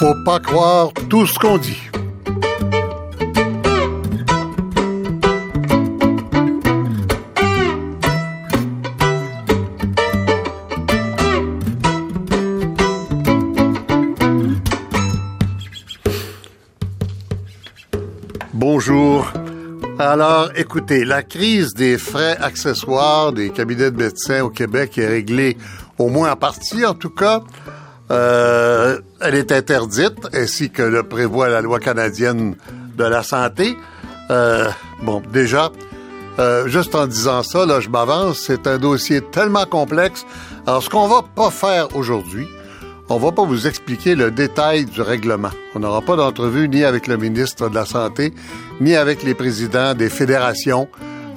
Faut pas croire tout ce qu'on dit. Bonjour. Alors, écoutez, la crise des frais accessoires des cabinets de médecins au Québec est réglée, au moins en partie en tout cas. Euh, elle est interdite, ainsi que le prévoit la loi canadienne de la santé. Euh, bon, déjà, euh, juste en disant ça, là, je m'avance, c'est un dossier tellement complexe. Alors, ce qu'on va pas faire aujourd'hui, on va pas vous expliquer le détail du règlement. On n'aura pas d'entrevue ni avec le ministre de la Santé, ni avec les présidents des fédérations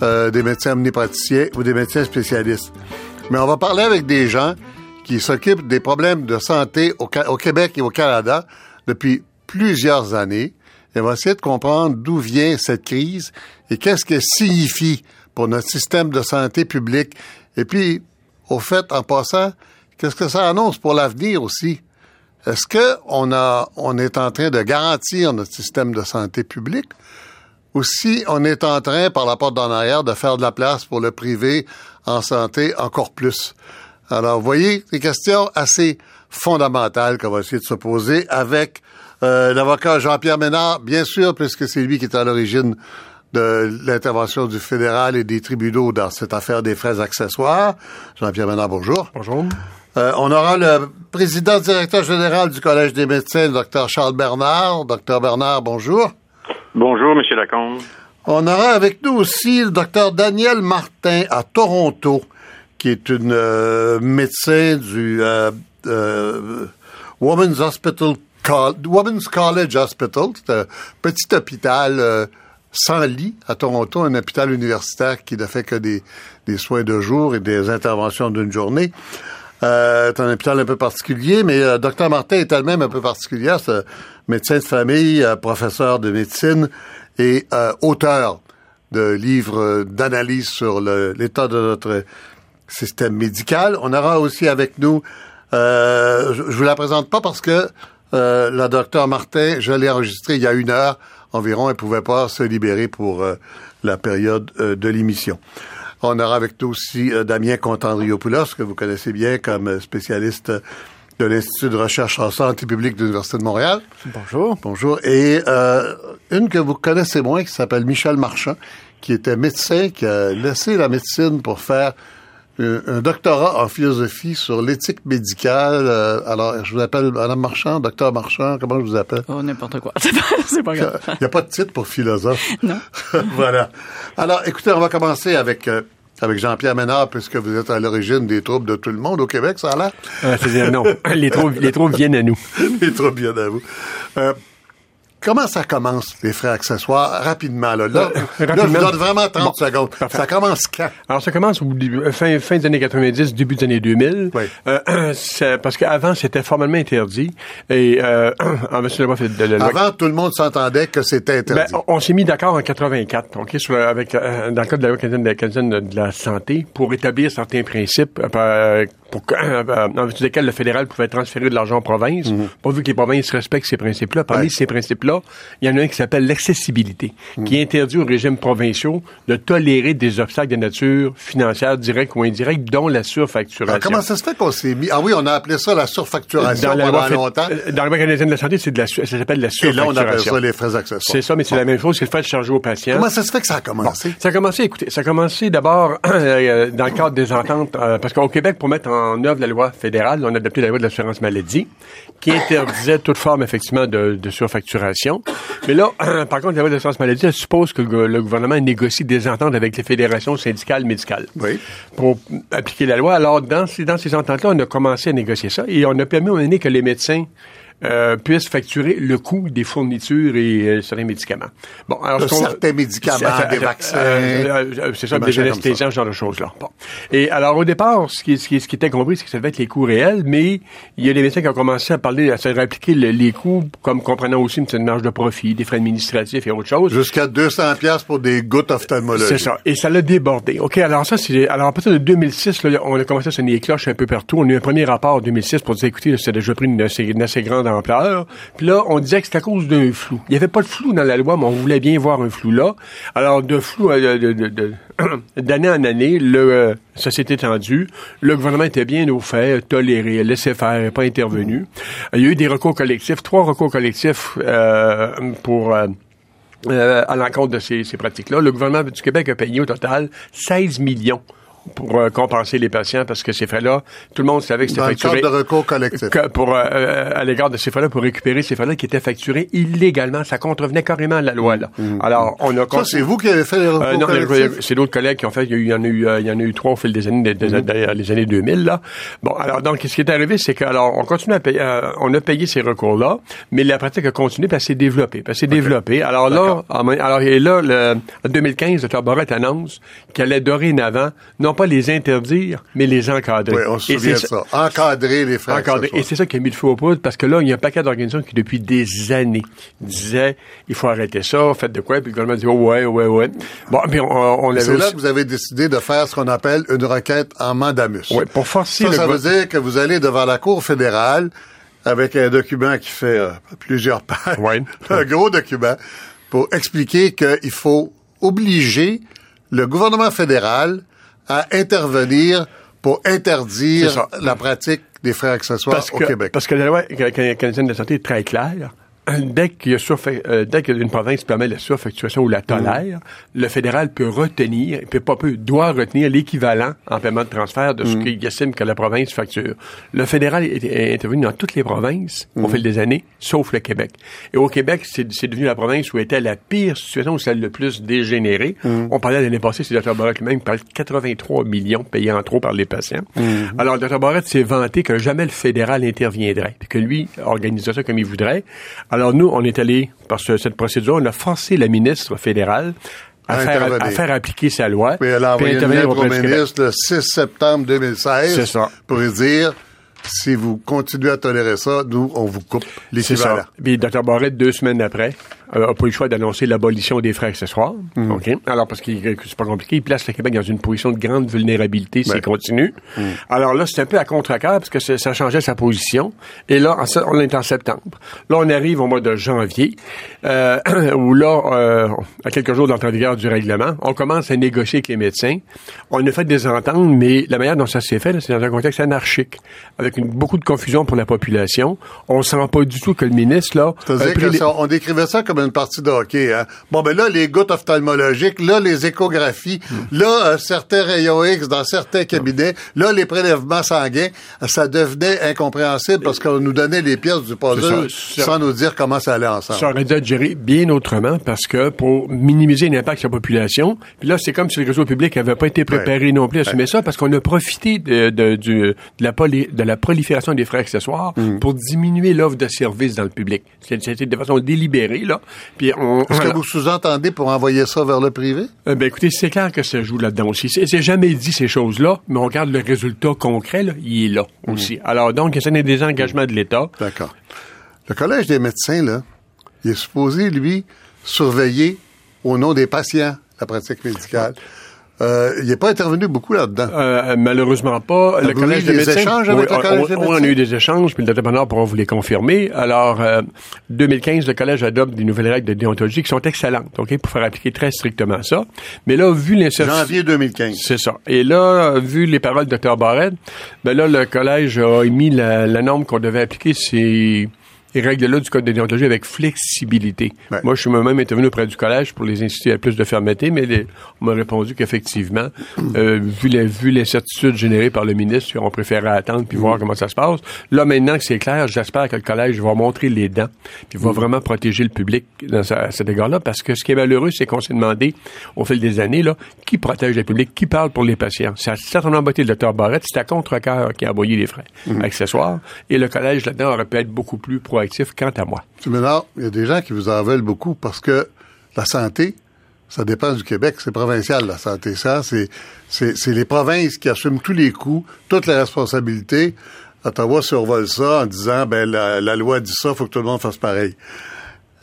euh, des médecins omnipraticiens ou des médecins spécialistes. Mais on va parler avec des gens qui s'occupent des problèmes de santé au, au, Québec et au Canada depuis plusieurs années. Et on va essayer de comprendre d'où vient cette crise et qu'est-ce qu'elle signifie pour notre système de santé publique. Et puis, au fait, en passant, Qu'est-ce que ça annonce pour l'avenir aussi? Est-ce que on a, on est en train de garantir notre système de santé publique? Ou si on est en train, par la porte d'en arrière, de faire de la place pour le privé en santé encore plus? Alors, vous voyez, des questions assez fondamentales qu'on va essayer de se poser avec euh, l'avocat Jean-Pierre Ménard, bien sûr, puisque c'est lui qui est à l'origine de l'intervention du fédéral et des tribunaux dans cette affaire des frais accessoires. Jean-Pierre Ménard, bonjour. Bonjour. Euh, on aura le président directeur général du Collège des médecins, le docteur Charles Bernard. Docteur Bernard, bonjour. Bonjour, Monsieur Lacombe. On aura avec nous aussi le docteur Daniel Martin à Toronto, qui est une euh, médecin du euh, euh Women's Hospital, Women's College Hospital. C'est un petit hôpital sans lit à Toronto, un hôpital universitaire qui ne fait que des, soins de jour et des interventions d'une journée. C'est un hôpital un peu particulier, mais Dr Martin est elle-même un peu particulière. C'est médecin de famille, professeur de médecine et auteur de livres d'analyse sur l'état de notre système médical. On aura aussi avec nous, je, je vous la présente pas parce que la docteur Martin, je l'ai enregistrée il y a une heure environ, elle pouvait pas se libérer pour la période de l'émission. On aura avec nous aussi euh, Damien Contandriopoulos, que vous connaissez bien comme euh, spécialiste de l'Institut de recherche en santé publique de l'Université de Montréal. Bonjour. Bonjour. Et euh, une que vous connaissez moins, qui s'appelle Michel Marchand, qui était médecin, qui a laissé la médecine pour faire un doctorat en philosophie sur l'éthique médicale. alors, je vous appelle Madame Marchand, docteur Marchand, comment je vous appelle? Oh, n'importe quoi. C'est pas grave. Il n'y a pas de titre pour philosophe. Non. voilà. Alors, écoutez, on va commencer avec avec Jean-Pierre Ménard, puisque vous êtes à l'origine des troubles de tout le monde au Québec, ça a l'air? Euh, C'est-à-dire, non. les, troubles, les troubles viennent à nous. les troubles viennent à vous. Euh, Comment ça commence, les frais accessoires, rapidement? Là, là, euh, là je vous donne vraiment 30 bon, secondes. Parfait. Ça commence quand? Alors, ça commence au début, fin, fin des années 90, début des années 2000. Oui. Euh, parce qu'avant, c'était formellement interdit. Et euh, en de la loi... Avant, tout le monde s'entendait que c'était interdit. Ben, on, on s'est mis d'accord en 84, OK, sur, avec, euh, dans le cadre de la loi canadienne de, de, la santé, pour établir certains principes euh, pour, euh, en vertu desquels le fédéral pouvait transférer de l'argent aux provinces, mm -hmm. pourvu que les provinces respectent ces principes-là. Parmi ouais. ces principes-là, il y en a un qui s'appelle l'accessibilité, mm -hmm. qui interdit aux régimes provinciaux de tolérer des obstacles de nature financière, directe ou indirecte, dont la surfacturation. Alors, comment ça se fait qu'on s'est mis... Ah oui, on a appelé ça la surfacturation dans la pendant longtemps. Dans la loi canadienne de la santé, de la, ça s'appelle la surfacturation. Et là, on appelle ça les frais accessoires. C'est ça, mais c'est bon. la même chose, c'est le fait de charger aux patients. Comment ça se fait que ça a commencé? Bon, ça a commencé, écoutez, ça a commencé d'abord euh, dans le cadre des ententes, euh, parce qu'au Québec, pour mettre en œuvre la loi fédérale, on a adopté la loi de l'assurance maladie, qui interdisait toute forme, effectivement, de, de surfacturation. Mais là, par contre, la loi de l'assurance maladie, elle suppose que le, gouvernement négocie des ententes avec les fédérations syndicales médicales oui. pour appliquer la loi. Alors, dans ces, dans ces ententes-là, on a commencé à négocier ça et on a permis au que les médecins euh, puissent facturer le coût des fournitures et euh, certains médicaments. Bon, alors de certains médicaments, des vaccins, euh, euh, c'est ça, des anesthésiants, ce genre de choses-là. Bon. Et alors au départ, ce qui, ce qui, ce qui était compris, c'est que ça devait être les coûts réels, mais il y a des médecins qui ont commencé à parler, à se réappliquer le, les coûts, comme comprenant aussi une petite marge de profit, des frais administratifs et autre chose. Jusqu'à 200 pièces pour des gouttes ophtalmologiques. C'est ça. Et ça l'a débordé. Ok, alors ça, c'est alors à partir de 2006, là, on a commencé à sonner les cloches un peu partout. On a eu un premier rapport en 2006 pour dire, écoutez, c'est déjà pris une assez, une assez grande d'ampleur. Puis là, on disait que c'était à cause d'un flou. Il n'y avait pas de flou dans la loi, mais on voulait bien voir un flou là. Alors, de flou, euh, d'année en année, le, euh, ça s'est étendu. Le gouvernement était bien au fait, toléré, laissé faire, pas intervenu. Il y a eu des recours collectifs, trois recours collectifs euh, pour... Euh, euh, à l'encontre de ces pratiques-là. Le gouvernement du Québec a payé au total 16 millions pour euh, compenser les patients parce que ces frais-là, tout le monde savait que c'était facturé. de recours collectif. que pour, euh, euh, à l'égard de ces frais-là, pour récupérer ces frais-là qui étaient facturés illégalement. Ça contrevenait carrément à la loi, là. Alors, on a... Ça, c'est vous qui avez fait les recours Euh, non, c'est d'autres collègues qui ont fait. Il y, en a eu, euh, il y en a eu trois au fil des années, des, des- des- les années 2000 là. Bon, alors donc, ce qui est arrivé, c'est que alors on continue à payer, euh, on a payé ces recours là, mais la pratique a continué, s'est développée, puis elle s'est développée. Alors là, alors et là, le, en 2015, le Dr Barrett annonce qu'elle allait dorénavant non pas les interdire, mais les encadrer. Oui, on se souvient de ça. Encadrer les frais Encadré. Et c'est ça qui a mis le feu aux poudres, parce que là, il y a un paquet d'organisations qui, depuis des années, disaient, il faut arrêter ça, faites de quoi, puis le gouvernement dit, oh, ouais, ouais, ouais. Bon, puis on, on avait C'est là que vous avez décidé de faire ce qu'on appelle une requête en mandamus. Ouais, pour forcer Ça, le ça veut dire que vous allez devant la Cour fédérale avec un document qui fait euh, plusieurs pages, Ouais. un gros document, pour expliquer qu'il faut obliger le gouvernement fédéral à intervenir pour interdire la pratique des frais accessoires parce au Québec. Parce que la loi ca- ca- canadienne de la santé est très claire. Dès qu'il y a surfa- euh, dès qu'une province permet la surfacturation ou la tolère, le fédéral peut retenir, peut pas peut, doit retenir l'équivalent en paiement de transfert de ce qu'il estime que la province facture. Le fédéral est, est intervenu dans toutes les provinces au fil des années, sauf le Québec. Et au Québec, c'est devenu la province où était la pire situation, où celle le plus dégénérée. On parlait l'année passée, c'est Dr Barrett lui-même qui parlait de 83 millions payés en trop par les patients. Alors, Dr Barrett s'est vanté que jamais le fédéral interviendrait, que lui organisait ça comme il voudrait. Alors, nous, on est allé, par ce- cette procédure, on a forcé la ministre fédérale à, faire, intervenir. à faire appliquer sa loi. Puis elle a envoyé une intervenir lettre au ministre le 6 septembre 2016 C'est ça. pour lui dire si vous continuez à tolérer ça, nous, on vous coupe C'est l'équivalent. ça. Puis Dr Barrett, deux semaines après, euh, a pas eu le choix d'annoncer l'abolition des frais accessoires. Mm. OK? Alors, parce que c'est pas compliqué, il place le Québec dans une position de grande vulnérabilité s'il Ouais. continue. Mm. Alors là, c'est un peu à contre-cœur parce que ça changeait sa position. Et là, on est en septembre. Là, on arrive au mois de janvier, euh, où là, euh, à quelques jours d'entrée en vigueur du règlement, on commence à négocier avec les médecins. On a fait des ententes, mais la manière dont ça s'est fait, c'est dans un contexte anarchique, avec une- beaucoup de confusion pour la population. On sent pas du tout que le ministre, là, a C'est-à-dire pris que les- ça, on décrivait ça comme une partie de hockey. Hein? Bon, ben là, les gouttes ophtalmologiques, là, les échographies, Hmm. là, euh, certains rayons X dans certains cabinets, là, les prélèvements sanguins, ça devenait incompréhensible parce qu'on nous donnait les pièces du puzzle ça. sans nous dire comment ça allait ensemble. Ça aurait dû être géré bien autrement parce que pour minimiser l'impact sur la population, puis là, c'est comme si le réseau public avait pas été préparé non plus à assumer ça parce qu'on a profité de, de, du- de, la, poli- de la prolifération des frais accessoires Mm. pour diminuer l'offre de services dans le public. C'est- C'était de façon délibérée, là. Puis on, Est-ce que vous sous-entendez pour envoyer ça vers le privé? Euh, ben écoutez, c'est clair que ça joue là-dedans aussi. C'est jamais dit ces choses-là, mais on regarde le résultat concret, là, il est là aussi. Alors donc, ce n'est des engagements de l'État. D'accord. Le Collège des médecins, là, il est supposé, lui, surveiller au nom des patients la pratique médicale. Euh, il n'est pas intervenu beaucoup là-dedans. Euh, malheureusement pas. le collège eu des échanges avec Oui, le collège on, des on- on a eu des échanges, puis le dépanneur pourra vous les confirmer. Alors, euh, 2015, le collège adopte des nouvelles règles de déontologie qui sont excellentes, ok, pour faire appliquer très strictement ça. Mais là, vu l'incertitude. Janvier 2015. C'est ça. Et là, vu les paroles de Dr Barrett, ben là, le collège a émis la, la norme qu'on devait appliquer, c'est les règles-là du code de déontologie avec flexibilité. Ouais. Moi, je suis moi-même intervenu auprès du collège pour les inciter à plus de fermeté, mais les- on m'a répondu qu'effectivement, euh, vu la- vu l'incertitude générée par le ministre, on préférait attendre puis voir comment ça se passe. Là, maintenant que c'est clair, j'espère que le collège va montrer les dents puis va vraiment protéger le public dans sa- à cet égard-là, parce que ce qui est malheureux, c'est qu'on s'est demandé au fil des années, là, qui protège le public, qui parle pour les patients. Ça a certainement embêté le docteur Barrett, c'est à contre-cœur qui a envoyé les frais accessoires, et le collège là-dedans aurait pu être beaucoup plus proactif quant à moi. M. Ménard, il y a des gens qui vous en veulent beaucoup parce que la santé, ça dépend du Québec. C'est provincial, la santé. Ça, c'est, c'est, c'est les provinces qui assument tous les coûts, toutes les responsabilités. Ottawa survole ça en disant, ben, la, la loi dit ça, faut que tout le monde fasse pareil.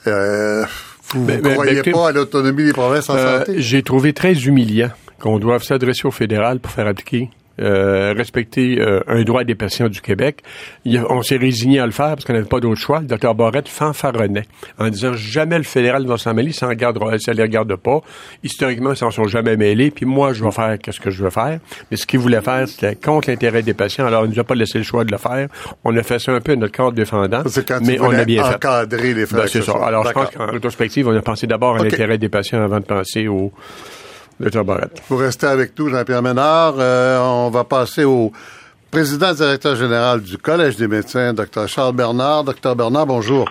Euh, vous ne ben, croyez ben, écoutez, pas à l'autonomie des provinces en Euh, santé? J'ai trouvé très humiliant qu'on doive s'adresser au fédéral pour faire appliquer euh, respecter euh, un droit des patients du Québec. on s'est résigné à le faire parce qu'on n'avait pas d'autre choix. Le docteur Barrette fanfaronnait en disant jamais le fédéral va s'en mêler, ça ne les regarde pas. Historiquement, ils s'en sont jamais mêlés, puis moi, je vais faire ce que je veux faire. Mais ce qu'il voulait faire, c'était contre l'intérêt des patients. Alors, il nous a pas laissé le choix de le faire. On a fait ça un peu à notre cadre défendant, mais on a bien encadrer les frais ben, C'est ça. Alors, je pense qu'en rétrospective, on a pensé d'abord à l'intérêt des patients avant de penser au docteur Barrette. Vous restez avec nous, Jean-Pierre Ménard. Euh, on va passer au président directeur général du Collège des médecins, Dr. Charles Bernard. Docteur Bernard, bonjour.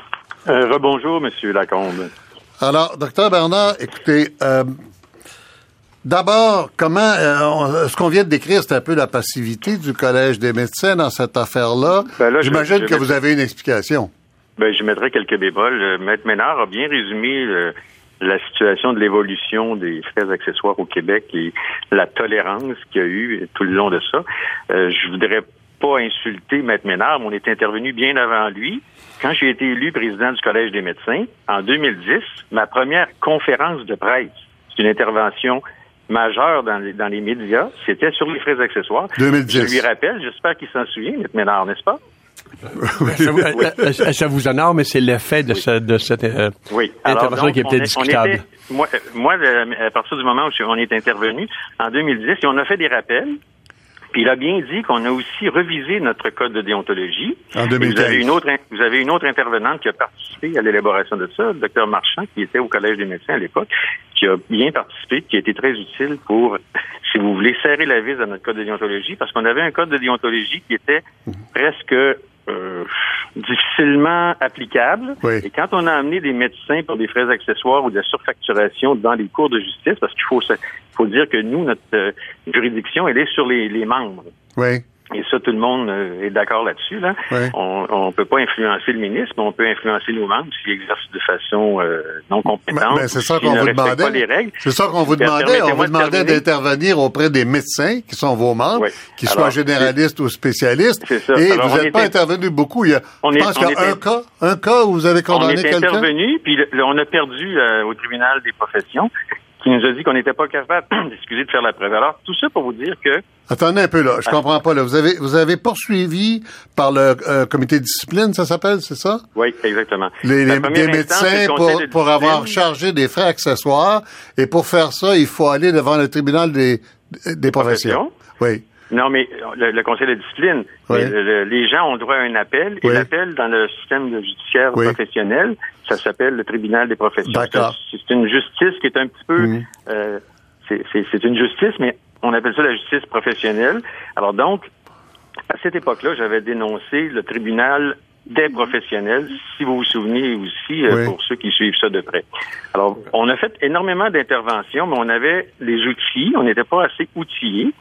Euh, rebonjour, Monsieur Lacombe. Alors, docteur Bernard, écoutez, euh, d'abord, comment euh, ce qu'on vient de décrire, c'est un peu la passivité du Collège des médecins dans cette affaire-là. Ben J'imagine que vous avez une explication. Ben, je mettrai quelques bémols. Maître Ménard a bien résumé la situation de l'évolution des frais accessoires au Québec et la tolérance qu'il y a eu tout le long de ça. Euh, je voudrais pas insulter Maître Ménard, mais on est intervenu bien avant lui. Quand j'ai été élu président du Collège des médecins, en 2010, ma première conférence de presse, c'est une intervention majeure dans les, dans les médias, c'était sur les frais accessoires. 2010. Je lui rappelle, j'espère qu'il s'en souvient, Maître Ménard, n'est-ce pas? Ça, vous, honore, mais c'est l'effet de, de cette euh, intervention qui est peut-être discutable. moi, moi, à partir du moment où on est intervenu, en 2010, et on a fait des rappels, puis il a bien dit qu'on a aussi revisé notre code de déontologie. En 2015. Vous avez, une autre, vous avez une autre intervenante qui a participé à l'élaboration de ça, le docteur Marchand, qui était au Collège des médecins à l'époque, qui a bien participé, qui a été très utile pour, si vous voulez, serrer la vis à notre code de déontologie, parce qu'on avait un code de déontologie qui était mhm. presque euh, difficilement applicable. Et quand on a amené des médecins pour des frais accessoires ou de la surfacturation dans les cours de justice, parce qu'il faut, faut dire que nous, notre euh, juridiction, elle est sur les, les membres. Oui. Et ça, tout le monde euh, est d'accord là-dessus. Là. On ne peut pas influencer le ministre, mais on peut influencer nos membres s'ils exercent de façon euh, non compétente. Mais, c'est ça qu'on vous demandait. C'est ça qu'on vous demandait. On vous demandait d'intervenir auprès des médecins qui sont vos membres, qu'ils soient généralistes ou spécialistes. Ça. Et vous n'êtes pas intervenu beaucoup. Il y a, on je pense qu'il y a un cas, un cas où vous avez condamné quelqu'un. On est intervenu, puis on a perdu euh, au tribunal des professions qui nous a dit qu'on n'était pas capable, excusez, de faire la preuve. Alors, tout ça pour vous dire que... Attendez un peu, là. Je comprends pas, là. Vous avez, vous avez poursuivi par le euh, comité de discipline, ça s'appelle, c'est ça? Oui, exactement. Les, médecins pour, pour avoir chargé des frais accessoires. Et pour faire ça, il faut aller devant le tribunal des, des professions. Oui. Non, mais le, conseil de discipline, les gens ont droit à un appel, et l'appel dans le système judiciaire professionnel, ça s'appelle le tribunal des professions. C'est une justice qui est un petit peu, euh, c'est une justice, mais on appelle ça la justice professionnelle. Alors donc, à cette époque-là, j'avais dénoncé le tribunal des professionnels, si vous vous souvenez aussi, euh, pour ceux qui suivent ça de près. Alors, on a fait énormément d'interventions, mais on avait les outils, on n'était pas assez outillés.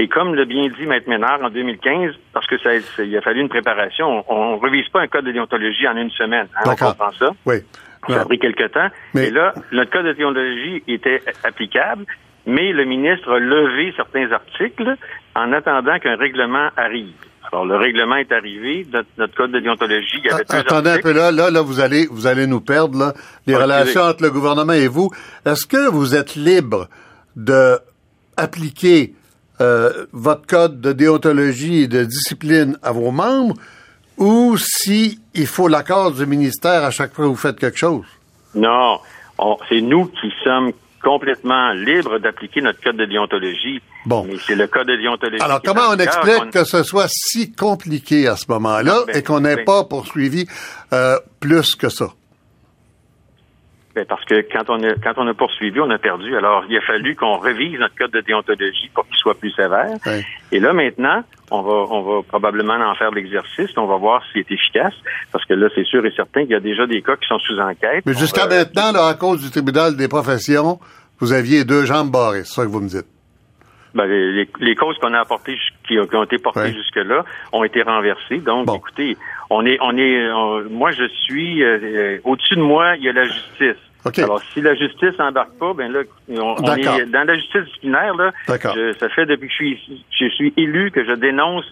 Et comme l'a bien dit Maître Ménard en 2015, parce que ça, il a fallu une préparation, on ne revise pas un code de déontologie en une semaine. Hein, on comprend ça. Oui. Ça a pris quelque temps. Mais... Et là, notre code de déontologie était applicable, mais le ministre a levé certains articles en attendant qu'un règlement arrive. Alors, le règlement est arrivé, notre, code de déontologie, il y avait ah, Attendez un peu là, là, là, vous allez, vous allez nous perdre, là, les relations entre le gouvernement et vous. Est-ce que vous êtes libre de appliquer euh, votre code de déontologie et de discipline à vos membres ou si il faut l'accord du ministère à chaque fois que vous faites quelque chose? Non, c'est nous qui sommes complètement libres d'appliquer notre code de déontologie. Bon. Mais c'est le code de déontologie. Alors, comment on explique que ce soit si compliqué à ce moment-là ben, et qu'on n'ait ben pas poursuivi euh, plus que ça? Ben, parce que quand on a quand on a poursuivi, on a perdu. Alors, il a fallu qu'on revise notre code de déontologie pour qu'il soit plus sévère. Et là, maintenant, on va on va probablement en faire l'exercice. On va voir s'il est efficace. Parce que là, c'est sûr et certain qu'il y a déjà des cas qui sont sous enquête. Mais jusqu'à maintenant, là, à cause du tribunal des professions, vous aviez deux jambes barrées. C'est ça que vous me dites. Ben, les, causes qu'on a apportées, qui, ont été portées jusque-là, ont été renversées. Donc, écoutez, on est, on est, moi, je suis euh, au-dessus de moi, il y a la justice. Alors, si la justice n'embarque pas, ben là, on, est dans la justice disciplinaire, là, ça fait depuis que je suis, je suis élu que je dénonce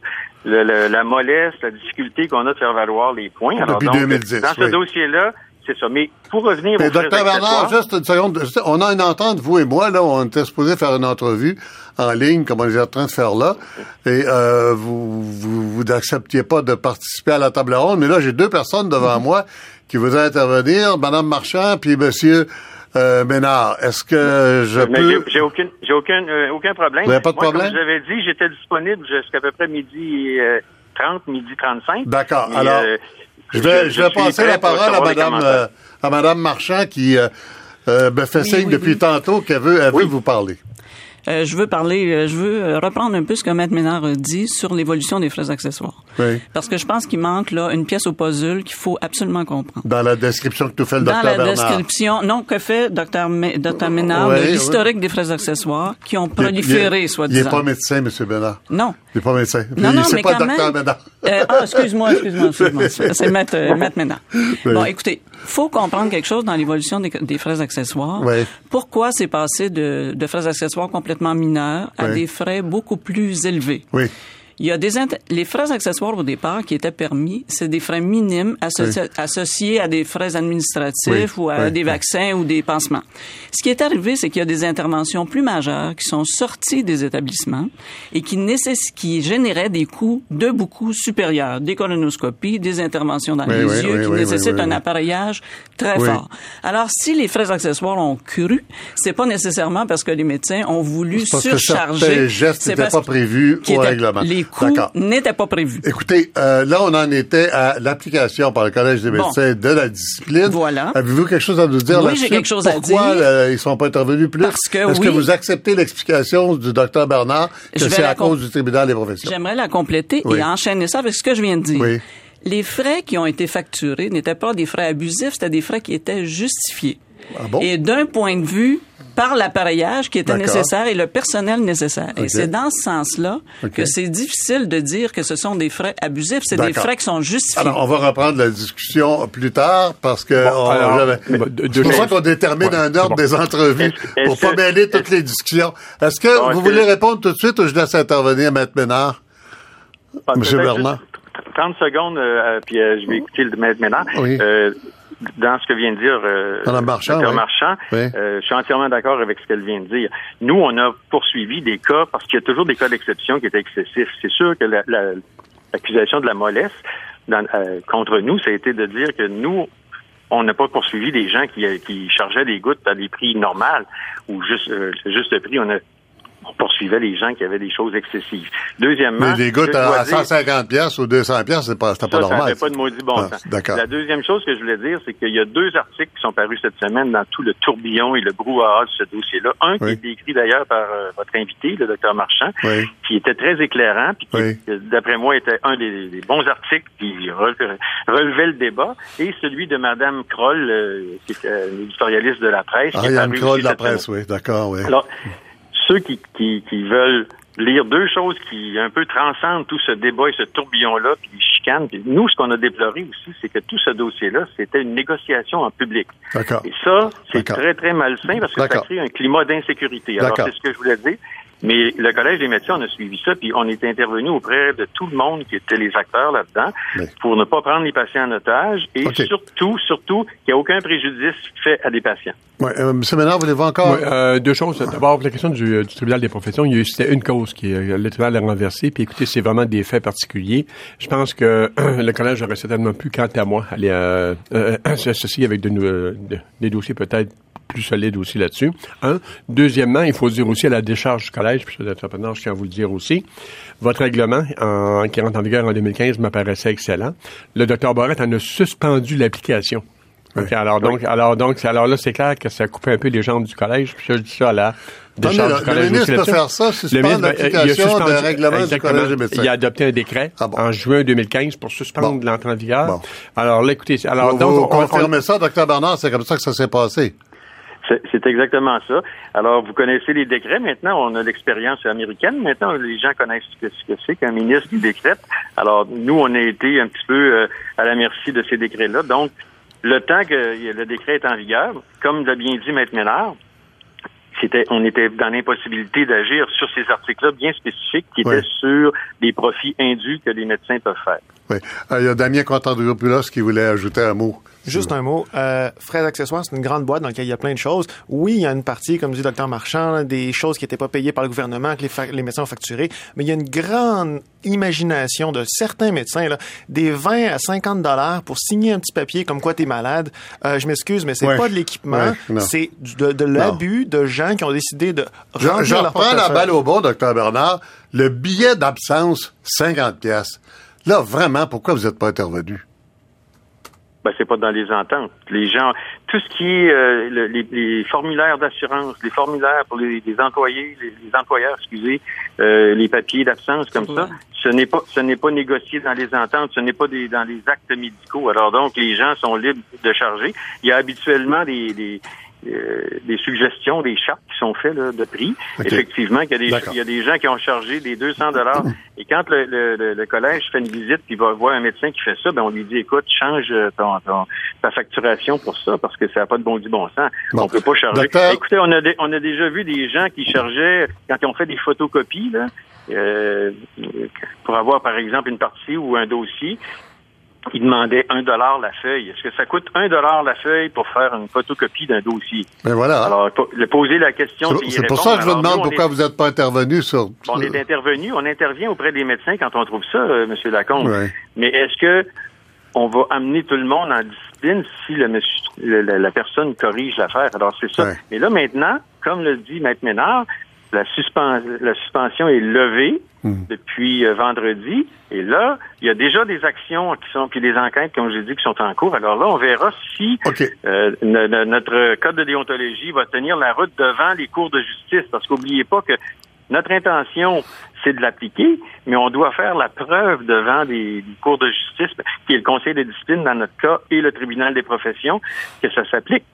le, la mollesse, la difficulté qu'on a de faire valoir les points. Alors, depuis 2010, dans ce dossier-là, c'est ça. Mais pour revenir Mais docteur Bernard, juste une seconde. On a une entente, vous et moi, là, on était supposé faire une entrevue en ligne, comme on est en train de faire là, et euh, vous, vous, vous n'acceptiez pas de participer à la table ronde, mais là, j'ai deux personnes devant moi qui voudraient intervenir, Madame Marchand, puis Monsieur euh, Ménard. Est-ce que je peux... J'ai aucun, j'ai aucun, euh, aucun problème. Vous n'avez pas de problème? Comme je dit, j'étais disponible jusqu'à peu près midi euh, 30, midi 35. D'accord. Alors, euh, je vais, je, vais passer la parole à Madame, euh, à Madame Marchand qui me fait signe depuis tantôt qu'elle veut, elle veut vous parler. Euh, je veux parler, euh, je veux euh, reprendre un peu ce que Maître Ménard a dit sur l'évolution des frais accessoires. Oui. Parce que je pense qu'il manque là une pièce au puzzle qu'il faut absolument comprendre. Dans la description que tu fais le docteur Dans la Bernard. description, non, que fait docteur Dr Ménard, Oui, de oui. l'historique des frais accessoires qui ont proliféré, il, il n'est pas médecin, M. Bernard. Non. Il n'est pas médecin. Non, non, c'est mais pas quand docteur même. Ménard. Euh, ah, excuse-moi, excuse-moi, excuse-moi. C'est Maître, Maître Ménard. Oui. Bon, écoutez, faut comprendre quelque chose dans l'évolution des, des frais accessoires. Pourquoi c'est passé de, de frais accessoires complètement mineurs à des frais beaucoup plus élevés? Oui. Il y a des les frais accessoires au départ qui étaient permis, c'est des frais minimes associ- associés à des frais administratifs Oui, ou à oui, des vaccins ou des pansements. Ce qui est arrivé, c'est qu'il y a des interventions plus majeures qui sont sorties des établissements et qui qui généraient des coûts de beaucoup supérieurs, des colonoscopies, des interventions dans les yeux qui nécessitent un appareillage très fort. Alors, si les frais accessoires ont cru, c'est pas nécessairement parce que les médecins ont voulu C'est parce que surcharger. certains gestes n'étaient pas prévus au règlement. Les coûts D'accord. n'étaient pas prévus. Écoutez, euh, là, on en était à l'application par le Collège des Bon. médecins de la discipline. Voilà. Avez-vous quelque chose à nous dire Oui, j'ai quelque chose à Pourquoi dire. euh, ils sont pas intervenus plus? Parce que Est-ce oui. que vous acceptez l'explication du docteur Bernard que c'est à cause du tribunal des professions? J'aimerais la compléter Oui. et enchaîner ça avec ce que je viens de dire. Oui. Les frais qui ont été facturés n'étaient pas des frais abusifs, c'était des frais qui étaient justifiés. Ah bon? Et d'un point de vue par l'appareillage qui était nécessaire et le personnel nécessaire. Et c'est dans ce sens-là que c'est difficile de dire que ce sont des frais abusifs. C'est des frais qui sont justifiés. Alors, on va reprendre la discussion plus tard parce que on- alors, bon, c'est deux pour ça qu'on détermine Ouais, un ordre bon. des entrevues Est-ce- pour pas que- mêler toutes les discussions. Est-ce que Bon, vous voulez que- répondre tout de suite ou je laisse intervenir Maître Ménard? Ah, Monsieur peut-être Bernard. juste 30 secondes, euh, puis euh, je vais écouter le maître Ménard. Oui. Euh, dans ce que vient de dire euh, Marchand, Dr. oui. Marchand, Oui. euh, je suis entièrement d'accord avec ce qu'elle vient de dire. Nous, on a poursuivi des cas, parce qu'il y a toujours des cas d'exception qui étaient excessifs. C'est sûr que la- la- l'accusation de la mollesse dans- euh, contre nous, ça a été de dire que nous, on n'a pas poursuivi des gens qui, qui chargeaient des gouttes à des prix normaux ou juste, euh, juste prix. On a on poursuivait les gens qui avaient des choses excessives. Deuxièmement, Mais des gouttes à, à dire- 150 pièces ou 200 pièces, c'est pas, c'était pas ça, normal. Ça pas de maudit bon Ah. D'accord. La deuxième chose que je voulais dire, c'est qu'il y a deux articles qui sont parus cette semaine dans tout le tourbillon et le brouhaha de ce dossier-là. Un Oui. qui est écrit d'ailleurs par euh, votre invité, le docteur Marchand, Oui. qui était très éclairant, puis qui, Oui. d'après moi, était un des, des bons articles qui re- relevait le débat, et celui de Madame Kroll, euh, qui est euh, une éditorialiste de la presse. qui est Ariane paru Kroll de la cette semaine. presse, oui, d'accord, oui. Alors, ceux qui, qui, qui veulent lire deux choses qui un peu transcendent tout ce débat et ce tourbillon-là, puis les chicanes, puis nous, ce qu'on a déploré aussi, c'est que tout ce dossier-là, c'était une négociation en public. Et ça, c'est très, très malsain parce que ça crée un climat d'insécurité. Alors, c'est ce que je voulais dire. Mais le Collège des médecins, on a suivi ça, puis on est intervenu auprès de tout le monde qui était les acteurs là-dedans Oui. pour ne pas prendre les patients en otage et surtout, surtout, qu'il n'y a aucun préjudice fait à des patients. Ouais, euh, Monsieur Ménard, voulez-vous encore? Ouais, euh, deux choses. D'abord, la question du, euh, du tribunal des professions, il y a eu c'était une cause qui euh, le tribunal a renversé. Puis écoutez, c'est vraiment des faits particuliers. Je pense que le collège aurait certainement pu, quant à moi, aller euh, euh, s'associer avec de, des dossiers peut-être plus solides aussi là-dessus. Un. Deuxièmement, il faut dire aussi à la décharge du collège, puis ça, d'entrepreneur, je tiens à vous le dire aussi, votre règlement, en, qui rentre en vigueur en 2015, m'apparaissait excellent. Le docteur Barrett en a suspendu l'application. Alors donc, alors donc, alors là, c'est clair que ça a coupé un peu les jambes du collège. Puis je dis ça à la Attendez, décharge le- le ministre peut faire ça, suspendre ben, il a l'application d'un règlement du exactement. Collège des médecins. Il a adopté un décret Ah bon. en juin 2015 pour suspendre Bon. l'entrée en vigueur. Bon. Alors là, écoutez, alors vous donc, vous on- on- confirmez ça, docteur Bernard, c'est comme ça que ça s'est passé. C'est exactement ça. Alors, vous connaissez les décrets maintenant. On a l'expérience américaine. Maintenant, les gens connaissent ce que ce que c'est qu'un ministre qui décrète. Alors, nous, on a été un petit peu euh, à la merci de ces décrets-là. Donc, le temps que le décret est en vigueur, comme l'a bien dit Maître Ménard, c'était, on était dans l'impossibilité d'agir sur ces articles-là bien spécifiques qui étaient sur les profits indus que les médecins peuvent faire. Oui. il y a Damien Quantandropoulos qui voulait ajouter un mot. Juste un mot. Euh, frais accessoires, c'est une grande boîte dans laquelle il y a plein de choses. Oui, il y a une partie, comme dit le docteur Marchand, des choses qui n'étaient pas payées par le gouvernement, que les, les, médecins ont facturées, mais il y a une grande imagination de certains médecins, là, des 20 à 50 dollars pour signer un petit papier comme quoi tu es malade. Euh, je m'excuse, mais c'est pas de l'équipement, c'est de, de l'abus de gens qui ont décidé de je, je reprends la balle au bon, docteur Bernard. Le billet d'absence, 50 pièces. Là, vraiment, pourquoi vous n'êtes pas intervenu? Ben, c'est pas dans les ententes. Les gens, tout ce qui est euh, les, formulaires d'assurance, les formulaires pour les, employés, les, employeurs, excusez, euh, les papiers d'absence comme ça, ce n'est pas ce n'est pas négocié dans les ententes, ce n'est pas des, dans les actes médicaux. Alors donc les gens sont libres de charger. Il y a habituellement des, des suggestions, des chartes qui sont faites de prix. Effectivement, il y, a des, il y a des gens qui ont chargé des 200 dollars. Et quand le, le, le, collège fait une visite, puis va voir un médecin qui fait ça, ben on lui dit, écoute, change ton, ton ta facturation pour ça parce que ça n'a pas de bon du bon sens. On peut pas charger. Écoutez, on a, on a déjà vu des gens qui chargeaient quand ils ont fait des photocopies là, euh, pour avoir par exemple une partie ou un dossier il demandait un dollar la feuille. Est-ce que ça coûte un dollar la feuille pour faire une photocopie d'un dossier? Ben voilà. Alors, le poser la question. C'est pour ça que je vous demande pourquoi vous n'êtes pas intervenu sur. On est intervenu, on intervient auprès des médecins quand on trouve ça, euh, M. Lacombe. Mais est-ce que on va amener tout le monde en discipline si le, la, personne corrige l'affaire? Alors, c'est ça. Mais là, maintenant, comme le dit Maître Ménard, la, la suspension est levée hmm. depuis euh, vendredi. Et là, il y a déjà des actions qui sont, puis des enquêtes, comme j'ai dit, qui sont en cours. Alors là, on verra si euh, notre code de déontologie va tenir la route devant les cours de justice. Parce qu'oubliez pas que notre intention, c'est de l'appliquer, mais on doit faire la preuve devant des, cours de justice, qui est le Conseil de discipline dans notre cas et le tribunal des professions, que ça s'applique.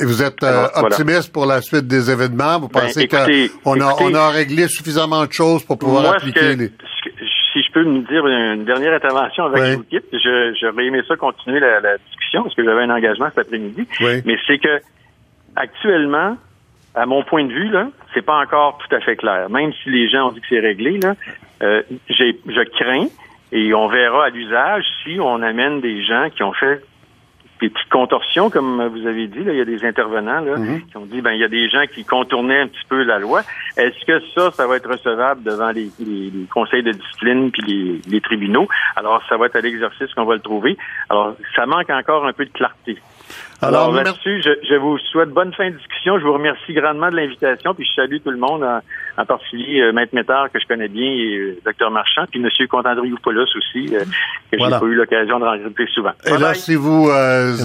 Et vous êtes euh, optimiste pour la suite des événements? Vous ben, pensez qu'on a, on a réglé suffisamment de choses pour pouvoir appliquer les... Si je peux me dire une dernière intervention avec oui. je j'aurais aimé ça continuer la, discussion parce que j'avais un engagement cet après-midi. Mais c'est que actuellement, à mon point de vue, là, c'est pas encore tout à fait clair. Même si les gens ont dit que c'est réglé, là, euh, je crains et on verra à l'usage si on amène des gens qui ont fait des petites contorsions, comme vous avez dit. Là, il y a des intervenants là, mhm. qui ont dit ben il y a des gens qui contournaient un petit peu la loi. Est-ce que ça, ça va être recevable devant les, conseils de discipline puis les, tribunaux? Alors, ça va être à l'exercice qu'on va le trouver. Alors, ça manque encore un peu de clarté. Alors, merci. Je, vous souhaite bonne fin de discussion. Je vous remercie grandement de l'invitation, puis je salue tout le monde, en, particulier euh, Maître Métard, que je connais bien, et euh, Dr Marchand, puis M. Contandriou-Poulos aussi, euh, que j'ai pas eu l'occasion de rencontrer souvent. Et là, si vous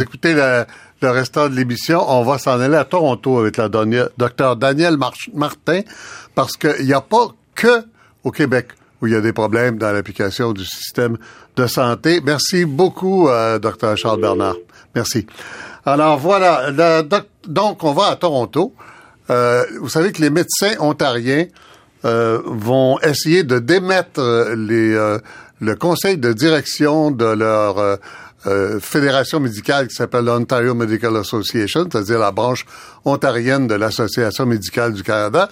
écoutez le restant de l'émission, on va s'en aller à Toronto avec la Dr Daniel Martin, parce qu'il n'y a pas que au Québec où il y a des problèmes dans l'application du système de santé. Merci beaucoup, Dr Charles Bernard. Merci. Alors voilà, donc on va à Toronto. Euh, vous savez que les médecins ontariens euh, vont essayer de démettre les, euh, le conseil de direction de leur fédération médicale qui s'appelle l'Ontario Medical Association, c'est-à-dire la branche ontarienne de l'Association médicale du Canada.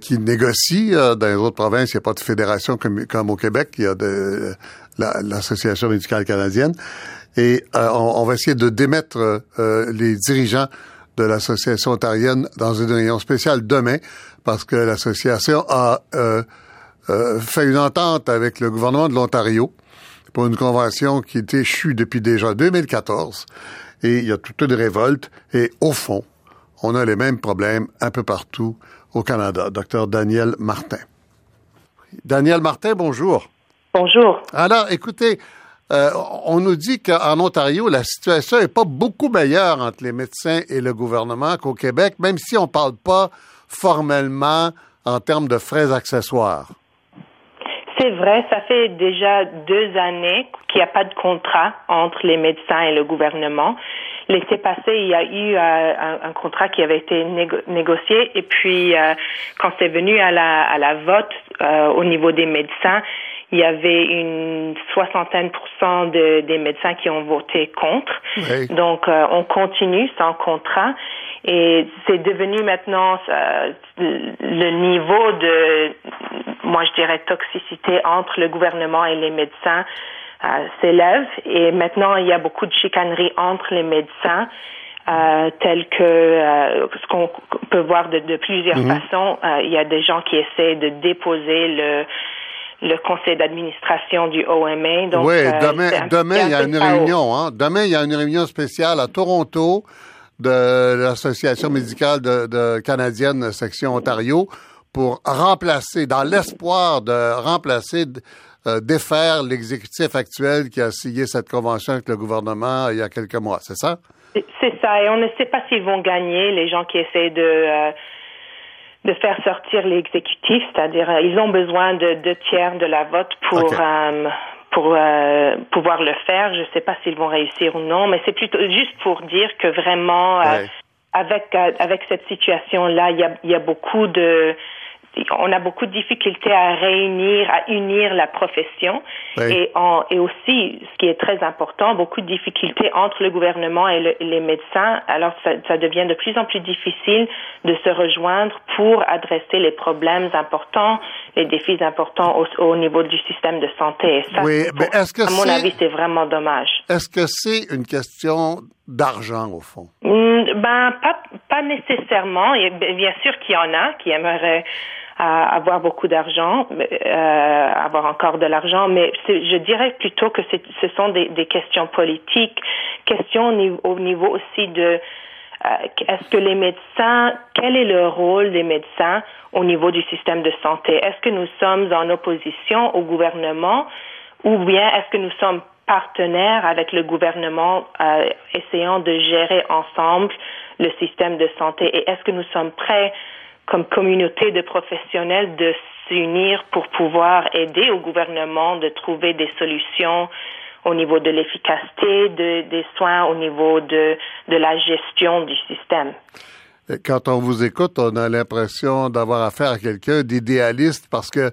qui négocie dans les autres provinces. Il n'y a pas de fédération comme, comme au Québec. Il y a de l'Association médicale canadienne et euh, on, va essayer de démettre euh, les dirigeants de l'association ontarienne dans une réunion spéciale demain parce que l'association a euh, fait une entente avec le gouvernement de l'Ontario pour une convention qui est échue depuis déjà 2014 et il y a toute une révolte et au fond, on a les mêmes problèmes un peu partout au Canada. Docteur Daniel Martin. Daniel Martin, bonjour. Bonjour. Alors, écoutez, euh, on nous dit qu'en Ontario, la situation n'est pas beaucoup meilleure entre les médecins et le gouvernement qu'au Québec, même si on ne parle pas formellement en termes de frais accessoires. C'est vrai, ça fait déjà deux années qu'il n'y a pas de contrat entre les médecins et le gouvernement. L'été passé, il y a eu euh, un, contrat qui avait été négocié et puis euh, quand c'est venu à la, à la vote au niveau des médecins, il y avait une soixantaine de, des médecins qui ont voté contre. Donc, euh, on continue sans contrat. Et c'est devenu maintenant euh, le niveau de moi je dirais, toxicité entre le gouvernement et les médecins s'élève. Et maintenant, il y a beaucoup de chicanerie entre les médecins. Euh, tel que ce qu'on peut voir de, plusieurs mhm. façons. il y a des gens qui essaient de déposer le, le conseil d'administration du OMA. Donc, oui, euh, demain, demain il y a une réunion. Hein? Demain, il y a une réunion spéciale à Toronto de l'Association médicale de, canadienne section Ontario pour remplacer, dans l'espoir de remplacer, euh, défaire l'exécutif actuel qui a signé cette convention avec le gouvernement il y a quelques mois. C'est ça? C'est ça. Et on ne sait pas s'ils vont gagner, les gens qui essaient de... Euh, de faire sortir l'exécutif, c'est-à-dire euh, ils ont besoin de deux tiers de la vote pour euh, pour euh, pouvoir le faire. Je ne sais pas s'ils vont réussir ou non, mais c'est plutôt juste pour dire que vraiment avec avec cette situation là, il y a, il y a beaucoup de on a beaucoup de difficultés à réunir, à unir la profession et, aussi, ce qui est très important, beaucoup de difficultés entre le gouvernement et les médecins. Alors, ça, ça, devient de plus en plus difficile de se rejoindre pour adresser les problèmes importants, les défis importants au, au niveau du système de santé. Et ça, oui, mais est-ce que à mon avis, c'est vraiment dommage. Est-ce que c'est une question d'argent, au fond? Mm, ben, pas, pas nécessairement. Bien sûr qu'il y en a qui aimeraient à avoir beaucoup d'argent, euh, avoir encore de l'argent, mais je dirais plutôt que ce sont des, des, questions politiques, questions au niveau, aussi de euh, est-ce que les médecins, quel est le rôle des médecins au niveau du système de santé? Est-ce que nous sommes en opposition au gouvernement ou bien est-ce que nous sommes partenaires avec le gouvernement euh, essayant de gérer ensemble le système de santé? Et est-ce que nous sommes prêts comme communauté de professionnels de s'unir pour pouvoir aider au gouvernement de trouver des solutions au niveau de l'efficacité des soins, au niveau de, de la gestion du système. Quand on vous écoute, on a l'impression d'avoir affaire à quelqu'un d'idéaliste parce que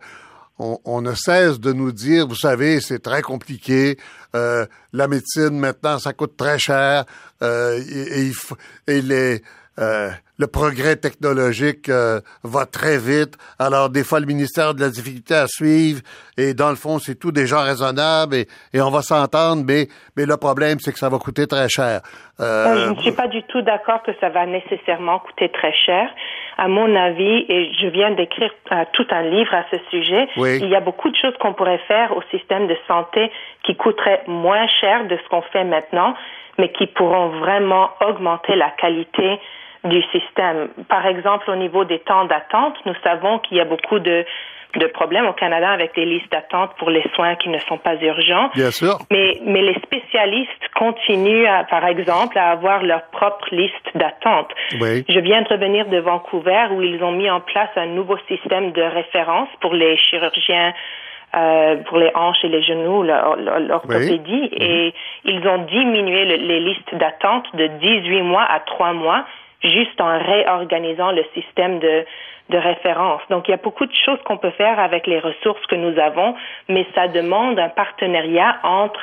on, ne cesse de nous dire, vous savez, c'est très compliqué. Euh, la médecine maintenant, ça coûte très cher. Euh, et, et, et les euh, le progrès technologique euh, va très vite. Alors, des fois, le ministère a de la difficulté à suivre. Et dans le fond, c'est tout des gens raisonnables et, et on va s'entendre. Mais, mais le problème, c'est que ça va coûter très cher. Euh, je ne suis pas du tout d'accord que ça va nécessairement coûter très cher. À mon avis, et je viens d'écrire tout un livre à ce sujet, il y a beaucoup de choses qu'on pourrait faire au système de santé qui coûteraient moins cher de ce qu'on fait maintenant, mais qui pourront vraiment augmenter la qualité du système. Par exemple, au niveau des temps d'attente, nous savons qu'il y a beaucoup de, de problèmes au Canada avec des listes d'attente pour les soins qui ne sont pas urgents. Bien sûr. Mais, mais les spécialistes continuent, à, par exemple, à avoir leur propre liste d'attente. Oui. Je viens de revenir de Vancouver où ils ont mis en place un nouveau système de référence pour les chirurgiens euh, pour les hanches et les genoux, l'orthopédie, et mhm. ils ont diminué les listes d'attente de 18 mois à 3 mois juste en réorganisant le système de, de référence. Donc, il y a beaucoup de choses qu'on peut faire avec les ressources que nous avons, mais ça demande un partenariat entre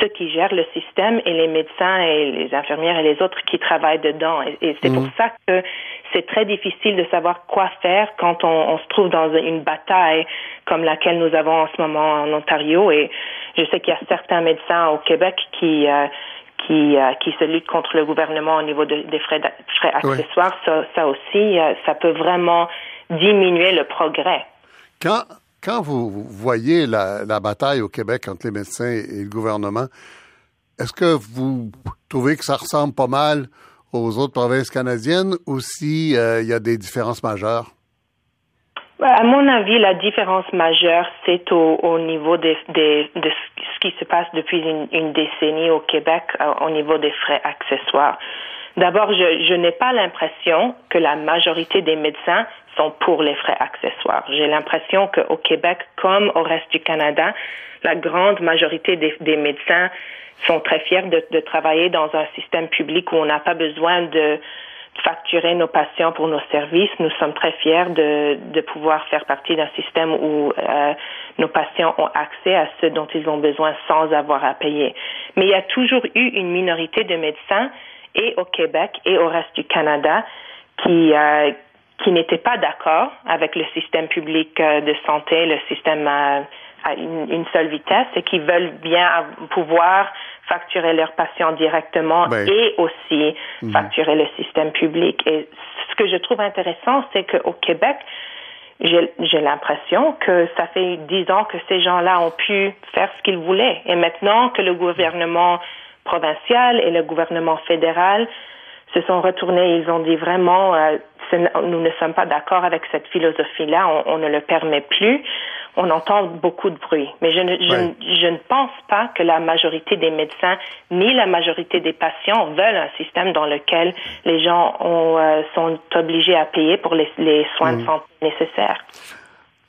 ceux qui gèrent le système et les médecins et les infirmières et les autres qui travaillent dedans. Et, c'est pour mhm. ça que c'est très difficile de savoir quoi faire quand on, on, se trouve dans une bataille comme laquelle nous avons en ce moment en Ontario. Et je sais qu'il y a certains médecins au Québec qui euh, qui, euh, qui se lutte contre le gouvernement au niveau des frais, frais accessoires, ça, ça, aussi, euh, ça peut vraiment diminuer le progrès. Quand, quand vous voyez la, la, bataille au Québec entre les médecins et le gouvernement, est-ce que vous trouvez que ça ressemble pas mal aux autres provinces canadiennes ou s'il euh, y a des différences majeures? À mon avis, la différence majeure, c'est au, au, niveau des, des, de ce qui se passe depuis une, une décennie au Québec euh, au niveau des frais accessoires. D'abord, je, je n'ai pas l'impression que la majorité des médecins sont pour les frais accessoires. J'ai l'impression qu'au Québec, comme au reste du Canada, la grande majorité des, des médecins sont très fiers de, de travailler dans un système public où on n'a pas besoin de facturer nos patients pour nos services. Nous sommes très fiers de, de pouvoir faire partie d'un système où euh, nos patients ont accès à ce dont ils ont besoin sans avoir à payer. Mais il y a toujours eu une minorité de médecins et au Québec et au reste du Canada qui euh, qui n'étaient pas d'accord avec le système public de santé, le système à, une, seule vitesse et qui veulent bien pouvoir facturer leurs patients directement et aussi mhm. facturer le système public. Et ce que je trouve intéressant, c'est qu'au Québec, j'ai l'impression que ça fait dix ans que ces gens-là ont pu faire ce qu'ils voulaient. Et maintenant que le gouvernement provincial et le gouvernement fédéral se sont retournés, ils ont dit vraiment, euh, nous ne sommes pas d'accord avec cette philosophie-là, on, ne le permet plus. On entend beaucoup de bruit, mais je ne, je, ne pense pas que la majorité des médecins ni la majorité des patients veulent un système dans lequel les gens ont, euh, sont obligés à payer pour les, les soins de mm. santé nécessaires.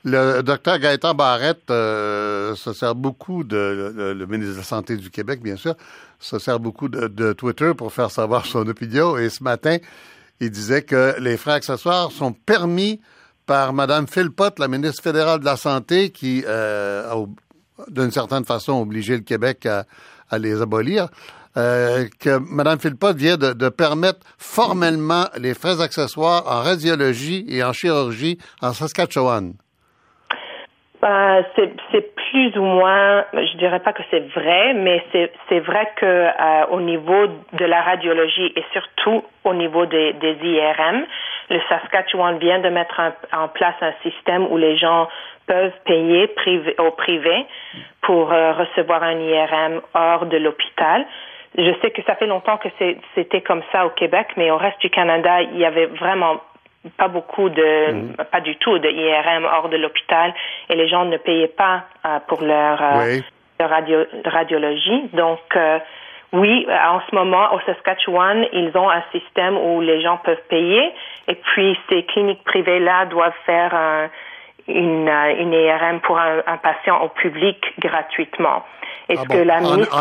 Le docteur Gaëtan Barrette euh, se sert beaucoup de, le ministre de la Santé du Québec, bien sûr, se sert beaucoup de, de, Twitter pour faire savoir son opinion. Et ce matin, il disait que les frais accessoires sont permis par Mme Philpott, la ministre fédérale de la Santé, qui euh, a, d'une certaine façon, obligé le Québec à, les abolir. Euh, que Mme Philpott vient de, de, permettre formellement les frais accessoires en radiologie et en chirurgie en Saskatchewan. Euh, c'est plus ou moins, je dirais pas que c'est vrai, mais c'est vrai que euh, au niveau de la radiologie et surtout au niveau des, des IRM, le Saskatchewan vient de mettre en place un système où les gens peuvent payer privé, au privé pour euh, recevoir un IRM hors de l'hôpital. Je sais que ça fait longtemps que c'était comme ça au Québec, mais au reste du Canada, il y avait vraiment pas beaucoup de, mhm. pas du tout de IRM hors de l'hôpital et les gens ne payaient pas euh, pour leur, euh, radio, radiologie. Donc, euh, oui, en ce moment, au Saskatchewan, ils ont un système où les gens peuvent payer et puis ces cliniques privées-là doivent faire une, une IRM pour un, patient au public gratuitement. Et ah ce que la ministre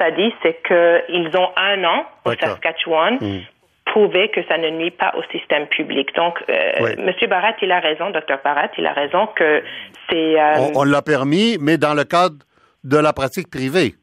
a dit, c'est qu'ils ont un an au Saskatchewan mhm prouver que ça ne nuit pas au système public. Donc, euh, Monsieur Barat, il a raison, Docteur Barat, il a raison que c'est. Euh, on, l'a permis, mais dans le cadre de la pratique privée.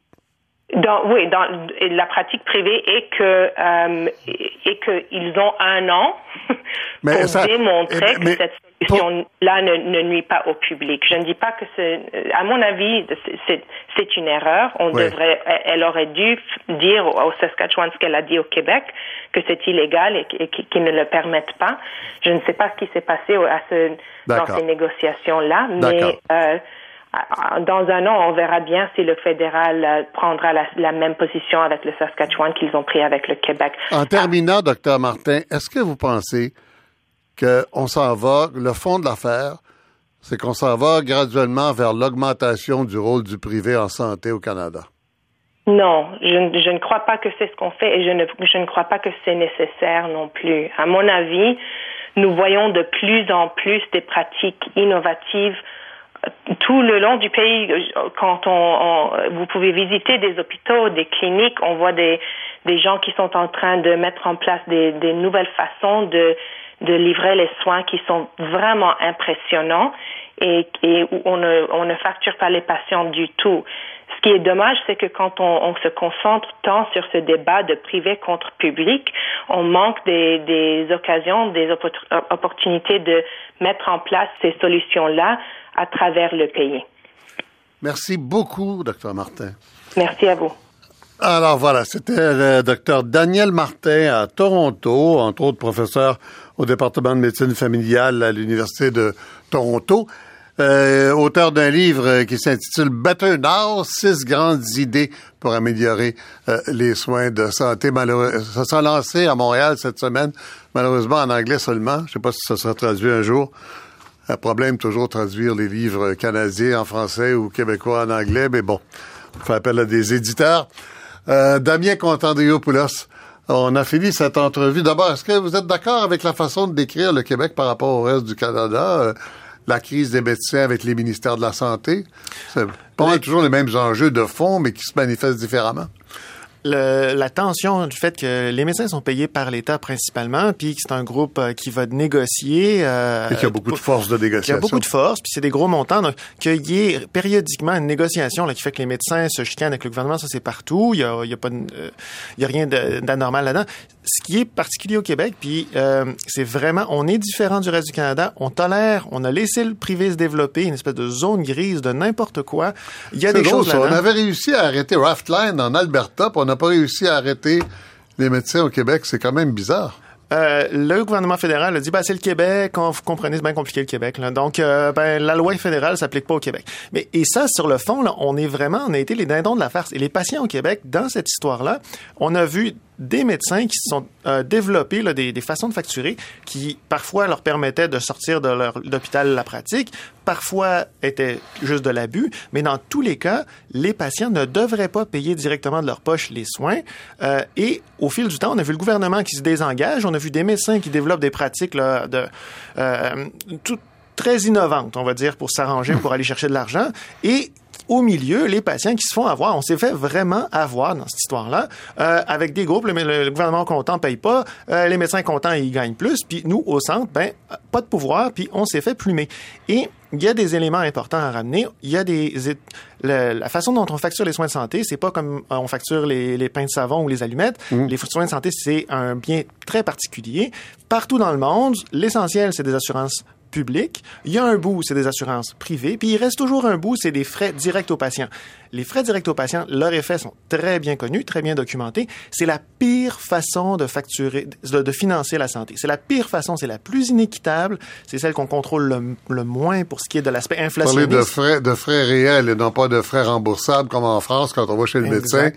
Dans, oui, dans la pratique privée et que euh, et qu'ils ont un an pour démontrer que cette solution-là ne, nuit pas au public. Je ne dis pas que c'est, à mon avis, c'est une erreur. On devrait, elle aurait dû dire au Saskatchewan ce qu'elle a dit au Québec, que c'est illégal et, qu'ils ne le permettent pas. Je ne sais pas ce qui s'est passé à ce, dans ces négociations-là, mais euh, dans un an, on verra bien si le fédéral euh, prendra la, même position avec le Saskatchewan qu'ils ont pris avec le Québec. En terminant, docteur Martin, est-ce que vous pensez qu'on s'en va, le fond de l'affaire, c'est qu'on s'en va graduellement vers l'augmentation du rôle du privé en santé au Canada? Non, je, je ne crois pas que c'est ce qu'on fait et je ne, je ne crois pas que c'est nécessaire non plus. À mon avis, nous voyons de plus en plus des pratiques innovatives tout le long du pays, quand on, vous pouvez visiter des hôpitaux, des cliniques, on voit des, des gens qui sont en train de mettre en place des, des nouvelles façons de, de livrer les soins qui sont vraiment impressionnants et, et où on ne, on ne facture pas les patients du tout. Ce qui est dommage, c'est que quand on, on, se concentre tant sur ce débat de privé contre public, on manque des, des occasions, des opportunités de mettre en place ces solutions-là à travers le pays. Merci beaucoup, docteur Martin. Merci à vous. Alors voilà, c'était le docteur Daniel Martin à Toronto, entre autres professeur au département de médecine familiale à l'Université de Toronto. Euh, auteur d'un livre qui s'intitule Better Now, six grandes idées pour améliorer euh, les soins de santé. Malheureusement, ça sera lancé à Montréal cette semaine, malheureusement en anglais seulement. Je ne sais pas si ça sera traduit un jour. Un problème toujours traduire les livres canadiens en français ou québécois en anglais, mais bon, on fait appel à des éditeurs. Euh, Damien Contandriopoulos, on a fini cette entrevue. D'abord, est-ce que vous êtes d'accord avec la façon de décrire le Québec par rapport au reste du Canada? Euh, la crise des médecins avec les ministères de la Santé? C'est pas toujours les mêmes enjeux de fond, mais qui se manifestent différemment la tension du fait que les médecins sont payés par l'État principalement, puis que c'est un groupe euh, qui va négocier. Euh, et qui a beaucoup de force de négociation. Qui a beaucoup de force, puis c'est des gros montants. Donc, qu'il y ait périodiquement une négociation là, qui fait que les médecins se chicanent avec le gouvernement, ça c'est partout. Il y a, il y a pas, euh, il y a rien d'anormal là-dedans ce qui est particulier au Québec, puis euh, c'est vraiment, on est différent du reste du Canada. On tolère, on a laissé le privé se développer, une espèce de zone grise de n'importe quoi. Il y a des choses On avait réussi à arrêter Raftline en Alberta, puis on n'a pas réussi à arrêter les médecins au Québec. C'est quand même bizarre. Euh, le gouvernement fédéral a dit, ben, c'est le Québec, vous comprenez, c'est bien compliqué le Québec. Là. Donc, euh, ben, la loi fédérale s'applique pas au Québec. Mais et ça, sur le fond, là, on est vraiment, on a été les dindons de la farce. Et les patients au Québec, dans cette histoire-là, on a vu des médecins qui se sont euh, développés là, des, des, façons de facturer qui parfois leur permettaient de sortir de leur l'hôpital la pratique, parfois étaient juste de l'abus, mais dans tous les cas, les patients ne devraient pas payer directement de leur poche les soins. Euh, et au fil du temps, on a vu le gouvernement qui se désengage, on a vu des médecins qui développent des pratiques là, de euh, tout, très innovantes, on va dire, pour s'arranger, pour aller chercher de l'argent. Et au milieu, les patients qui se font avoir. On s'est fait vraiment avoir dans cette histoire-là, euh, avec des groupes, le, gouvernement content paye pas, euh, les médecins contents, ils gagnent plus, puis nous, au centre, ben, pas de pouvoir, puis on s'est fait plumer. Et il y a des éléments importants à ramener. Il y a des la façon dont on facture les soins de santé, c'est pas comme euh, on facture les, les pains de savon ou les allumettes. Mmh. Les soins de santé, c'est un bien très particulier. Partout dans le monde, l'essentiel, c'est des assurances public. Il y a un bout, c'est des assurances privées. Puis il reste toujours un bout, c'est des frais directs aux patients. Les frais directs aux patients, leurs effets sont très bien connus, très bien documentés. C'est la pire façon de facturer, de, financer la santé. C'est la pire façon, c'est la plus inéquitable, c'est celle qu'on contrôle le, moins pour ce qui est de l'aspect inflationniste. Parler de frais, de frais réels et non pas de frais remboursables comme en France quand on va chez le médecin,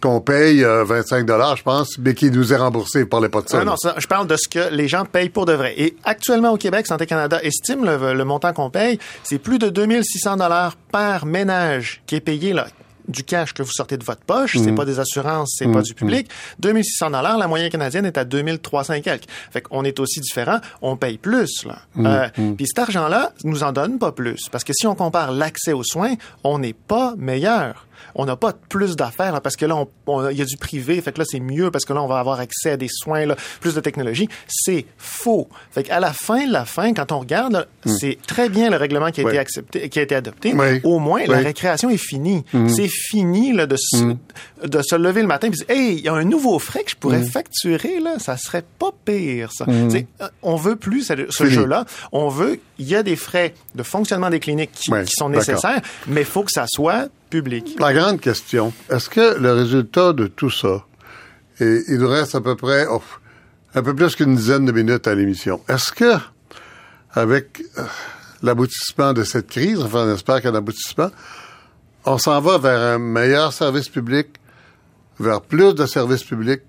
qu'on paye 25 euh, dollars, je pense, mais qui nous est remboursé par les pas de ça. Non, non, je parle de ce que les gens payent pour de vrai. Et actuellement au Québec, Santé Canada estime le, montant qu'on paye, c'est plus de 2600 dollars par ménage qui est payé like du cash que vous sortez de votre poche, c'est mm. pas des assurances, c'est pas mm. du public. 2600 dollars, la moyenne canadienne est à 2300 et quelques. Fait qu'on est aussi différent, on paye plus là. Mm. Euh, puis cet argent-là nous en donne pas plus parce que si on compare l'accès aux soins, on n'est pas meilleur on n'a pas plus d'affaires parce que là, il y a du privé, fait que là, c'est mieux parce que là, on va avoir accès à des soins, là, plus de technologie. C'est faux. Fait qu'à la fin, la fin, quand on regarde, c'est très bien le règlement qui a été accepté, qui a été adopté. Au moins, la récréation est finie. C'est fini là, de, de se lever le matin et dire, hey, il y a un nouveau frais que je pourrais facturer, là, ça serait pas pire, ça. Euh, on veut plus ce, ce jeu-là. On veut, il y a des frais de fonctionnement des cliniques qui, qui sont nécessaires, mais il faut que ça soit public. La grande question, est-ce que le résultat de tout ça, et il nous reste à peu près oh, un peu plus qu'une dizaine de minutes à l'émission, est-ce que avec euh, l'aboutissement de cette crise, enfin on espère qu'un aboutissement, on s'en va vers un meilleur service public, vers plus de services publics,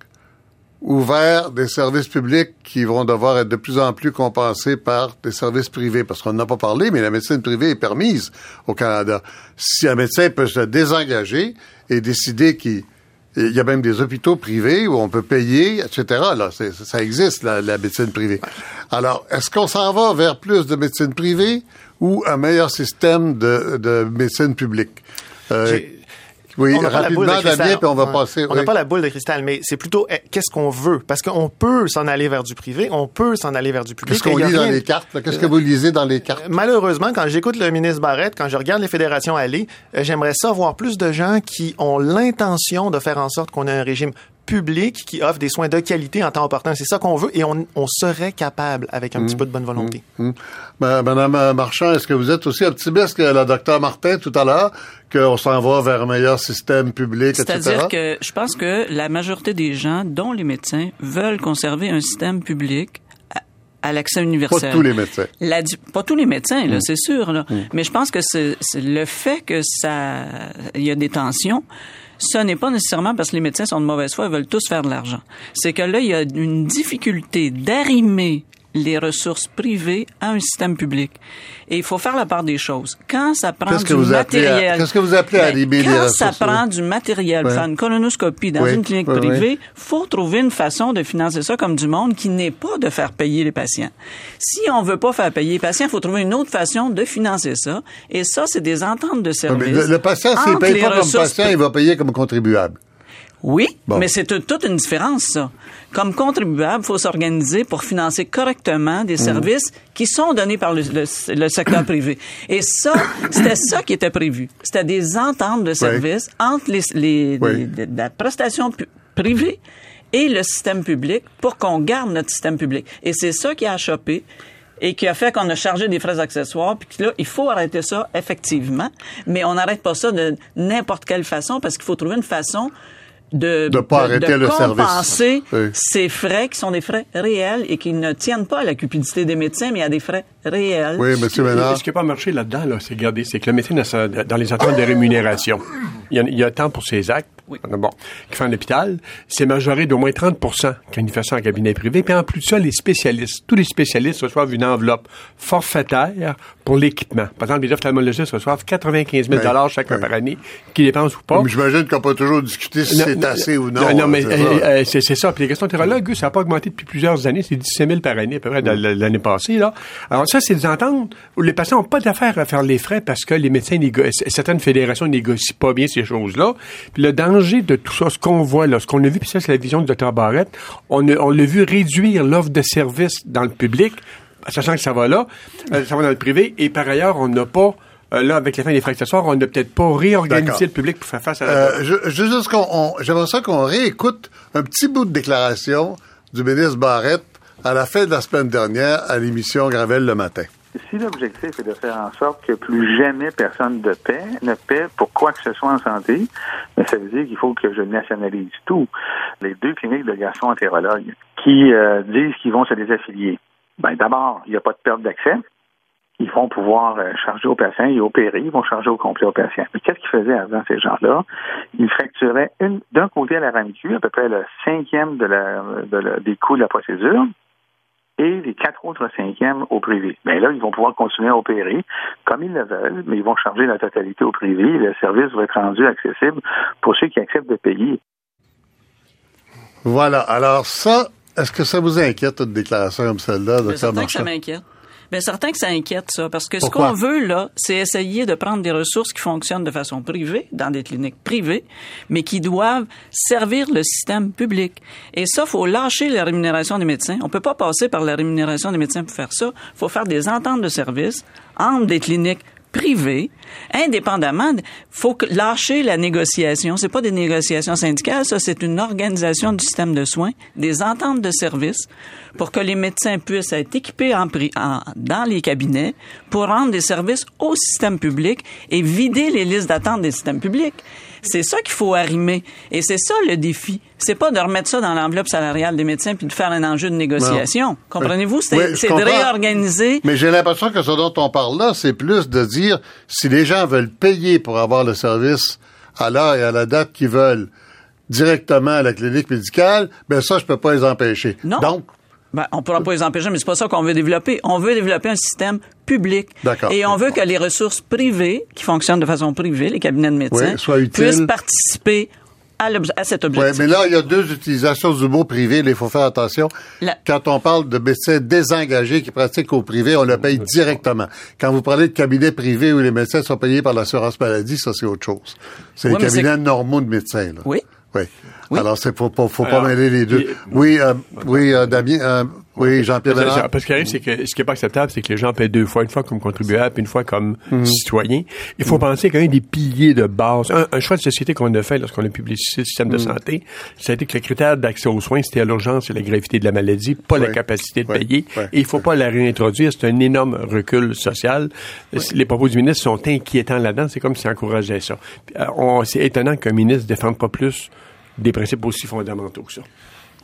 ouvert des services publics qui vont devoir être de plus en plus compensés par des services privés. Parce qu'on n'a pas parlé, mais la médecine privée est permise au Canada. Si un médecin peut se désengager et décider qu'il il y a même des hôpitaux privés où on peut payer, etc. Là, ça existe, la, médecine privée. Alors, est-ce qu'on s'en va vers plus de médecine privée ou un meilleur système de médecine publique? Euh, oui, on rapidement, Damien, puis on va passer. On n'a pas la boule de cristal, mais c'est plutôt eh, qu'est-ce qu'on veut? Parce qu'on peut s'en aller vers du privé, on peut s'en aller vers du public. Qu'est-ce qu'on lit dans les cartes? Qu'est-ce que vous lisez dans les cartes? Malheureusement, quand j'écoute le ministre Barrette, quand je regarde les fédérations aller, euh, j'aimerais savoir plus de gens qui ont l'intention de faire en sorte qu'on ait un régime public qui offre des soins de qualité en temps opportun. C'est ça qu'on veut et on, serait capable avec un petit mmh. peu de bonne volonté. Mmh. Mmh. Ben, Madame Marchand, est-ce que vous êtes aussi optimiste que le docteur Martin tout à l'heure, qu'on s'en va vers un meilleur système public, etc.? C'est-à-dire que je pense que la majorité des gens, dont les médecins, veulent conserver un système public à l'accès universel. Pas tous les médecins. pas tous les médecins, là, c'est sûr. Là. Mais je pense que c'est le fait que ça, il y a des tensions ce n'est pas nécessairement parce que les médecins sont de mauvaise foi et veulent tous faire de l'argent. C'est que là, il y a une difficulté d'arrimer les ressources privées à un système public. Et il faut faire la part des choses. Quand ça prend du matériel... Qu'est-ce que vous appelez à ben, Quand ça prend du matériel, faire une colonoscopie dans une clinique privée, faut trouver une façon de financer ça comme du monde qui n'est pas de faire payer les patients. Si on veut pas faire payer les patients, il faut trouver une autre façon de financer ça. Et ça, c'est des ententes de services. le, patient, s'il paye pas comme patient, il va payer comme contribuable. Oui, mais c'est toute une différence, ça. Comme contribuable, il faut s'organiser pour financer correctement des mhm. services qui sont donnés par le, secteur privé. Et ça, c'était ça qui était prévu. C'était des ententes de services entre les, la prestation privée et le système public pour qu'on garde notre système public. Et c'est ça qui a chopé et qui a fait qu'on a chargé des frais accessoires, puis là, il faut arrêter ça, effectivement, mais on n'arrête pas ça de n'importe quelle façon, parce qu'il faut trouver une façon de, de, pas arrêter le compenser ces frais qui sont des frais réels et qui ne tiennent pas à la cupidité des médecins, mais à des frais réels. Oui, monsieur Ménard. Ce qui n'a pas marché là-dedans, là, c'est regardez, c'est que le médecin, dans les attentes de rémunération, il y a, il y a temps pour ses actes, oui. bon, qui fait un hôpital, c'est majoré d'au moins 30 quand il fait ça en cabinet privé. Puis en plus de ça, les spécialistes, tous les spécialistes reçoivent une enveloppe forfaitaire pour l'équipement. Par exemple, les ophtalmologistes reçoivent 95 000 dollars chacun par année, qu'ils dépensent ou pas. J'imagine qu'on peut toujours discuter si c'est assez ou non. Non, mais euh, euh, c'est ça. Puis les gastroentérologues, ça n'a pas augmenté depuis plusieurs années. C'est 17 000 par année, à peu près, l'année passée. Là. Alors ça, c'est des ententes où les patients n'ont pas d'affaires à faire les frais parce que les médecins négocient, certaines fédérations négocient pas bien ces choses-là. Puis le danger de tout ça, ce qu'on voit là, ce qu'on a vu, puis ça, c'est la vision du docteur Barrette, on, on l'a vu réduire l'offre de services dans le public, sachant que ça va là, euh, ça va dans le privé, et par ailleurs, on n'a pas euh, là, avec la fin des frais accessoires, on n'a peut-être pas réorganisé le public pour faire face à la... Euh, je, juste qu'on, j'aimerais ça qu'on réécoute un petit bout de déclaration du ministre Barrette à la fin de la semaine dernière à l'émission Gravel le matin. Si l'objectif est de faire en sorte que plus jamais personne de paix ne paie pour quoi que ce soit en santé, ça veut dire qu'il faut que je nationalise tout. Les deux cliniques de gastro-entérologues qui euh, disent qu'ils vont se désaffilier. Ben, d'abord, il n'y a pas de perte d'accès. Ils vont pouvoir euh, charger aux patients et opérer. Ils vont charger au complet aux patients. Mais qu'est-ce qu'ils faisaient avant ces gens-là? Ils fracturaient d'un côté à la RAMQ, à peu près le cinquième de la, de des coûts de la procédure, et les quatre autres cinquièmes au privé. Mais là, ils vont pouvoir continuer à opérer comme ils le veulent, mais ils vont charger la totalité au privé et le service va être rendu accessible pour ceux qui acceptent de payer. Voilà. Alors ça, est-ce que ça vous inquiète, une déclaration comme celle-là, docteur Marchand? ça m'inquiète. Bien, certain que ça inquiète, ça, parce que ce qu'on veut, là, c'est essayer de prendre des ressources qui fonctionnent de façon privée, dans des cliniques privées, mais qui doivent servir le système public. Et ça, faut lâcher la rémunération des médecins. On peut pas passer par la rémunération des médecins pour faire ça. faut faire des ententes de services entre des cliniques privées, indépendamment, faut lâcher la négociation. C'est pas des négociations syndicales, ça, c'est une organisation du système de soins, des ententes de services pour que les médecins puissent être équipés dans les cabinets pour rendre des services au système public et vider les listes d'attente des systèmes publics. C'est ça qu'il faut arrimer. Et c'est ça le défi. C'est pas de remettre ça dans l'enveloppe salariale des médecins puis de faire un enjeu de négociation. Comprenez-vous? C'est de réorganiser. Mais j'ai l'impression que ce dont on parle là, c'est plus de dire si les gens veulent payer pour avoir le service à l'heure et à la date qu'ils veulent directement à la clinique médicale, ben ça, je peux pas les empêcher. Non. Donc, ben, on pourra pas les empêcher, mais c'est pas ça qu'on veut développer. On veut développer un système public. Et on veut que les ressources privées, qui fonctionnent de façon privée, les cabinets de médecins, puissent participer à, à, cet objectif. Oui, mais là, il y a deux utilisations du mot privé. Il faut faire attention. Quand on parle de médecins désengagés qui pratiquent au privé, on le paye directement. Quand vous parlez de cabinets privés où les médecins sont payés par l'assurance maladie, ça, c'est autre chose. C'est les cabinets normaux de médecins. Là. Oui. Oui. Alors, c'est faut, faut, faut pas mêler les deux. oui, euh, oui, euh, Damien, euh, oui, Jean-Pierre Parce, parce que c'est que ce qui est pas acceptable, c'est que les gens paient deux fois, une fois comme contribuable, puis une fois comme mhm. citoyen. Il faut penser qu'un des piliers de base, un, choix de société qu'on a fait lorsqu'on a publié le système de mhm. santé, ça a été que le critère d'accès aux soins, c'était l'urgence et la gravité de la maladie, pas la capacité de payer. Et il faut pas la réintroduire. C'est un énorme recul social. Les propos du ministre sont inquiétants là-dedans. C'est comme s'il encourageait ça. Euh, c'est étonnant qu'un ministre défende pas plus des principes aussi fondamentaux que ça.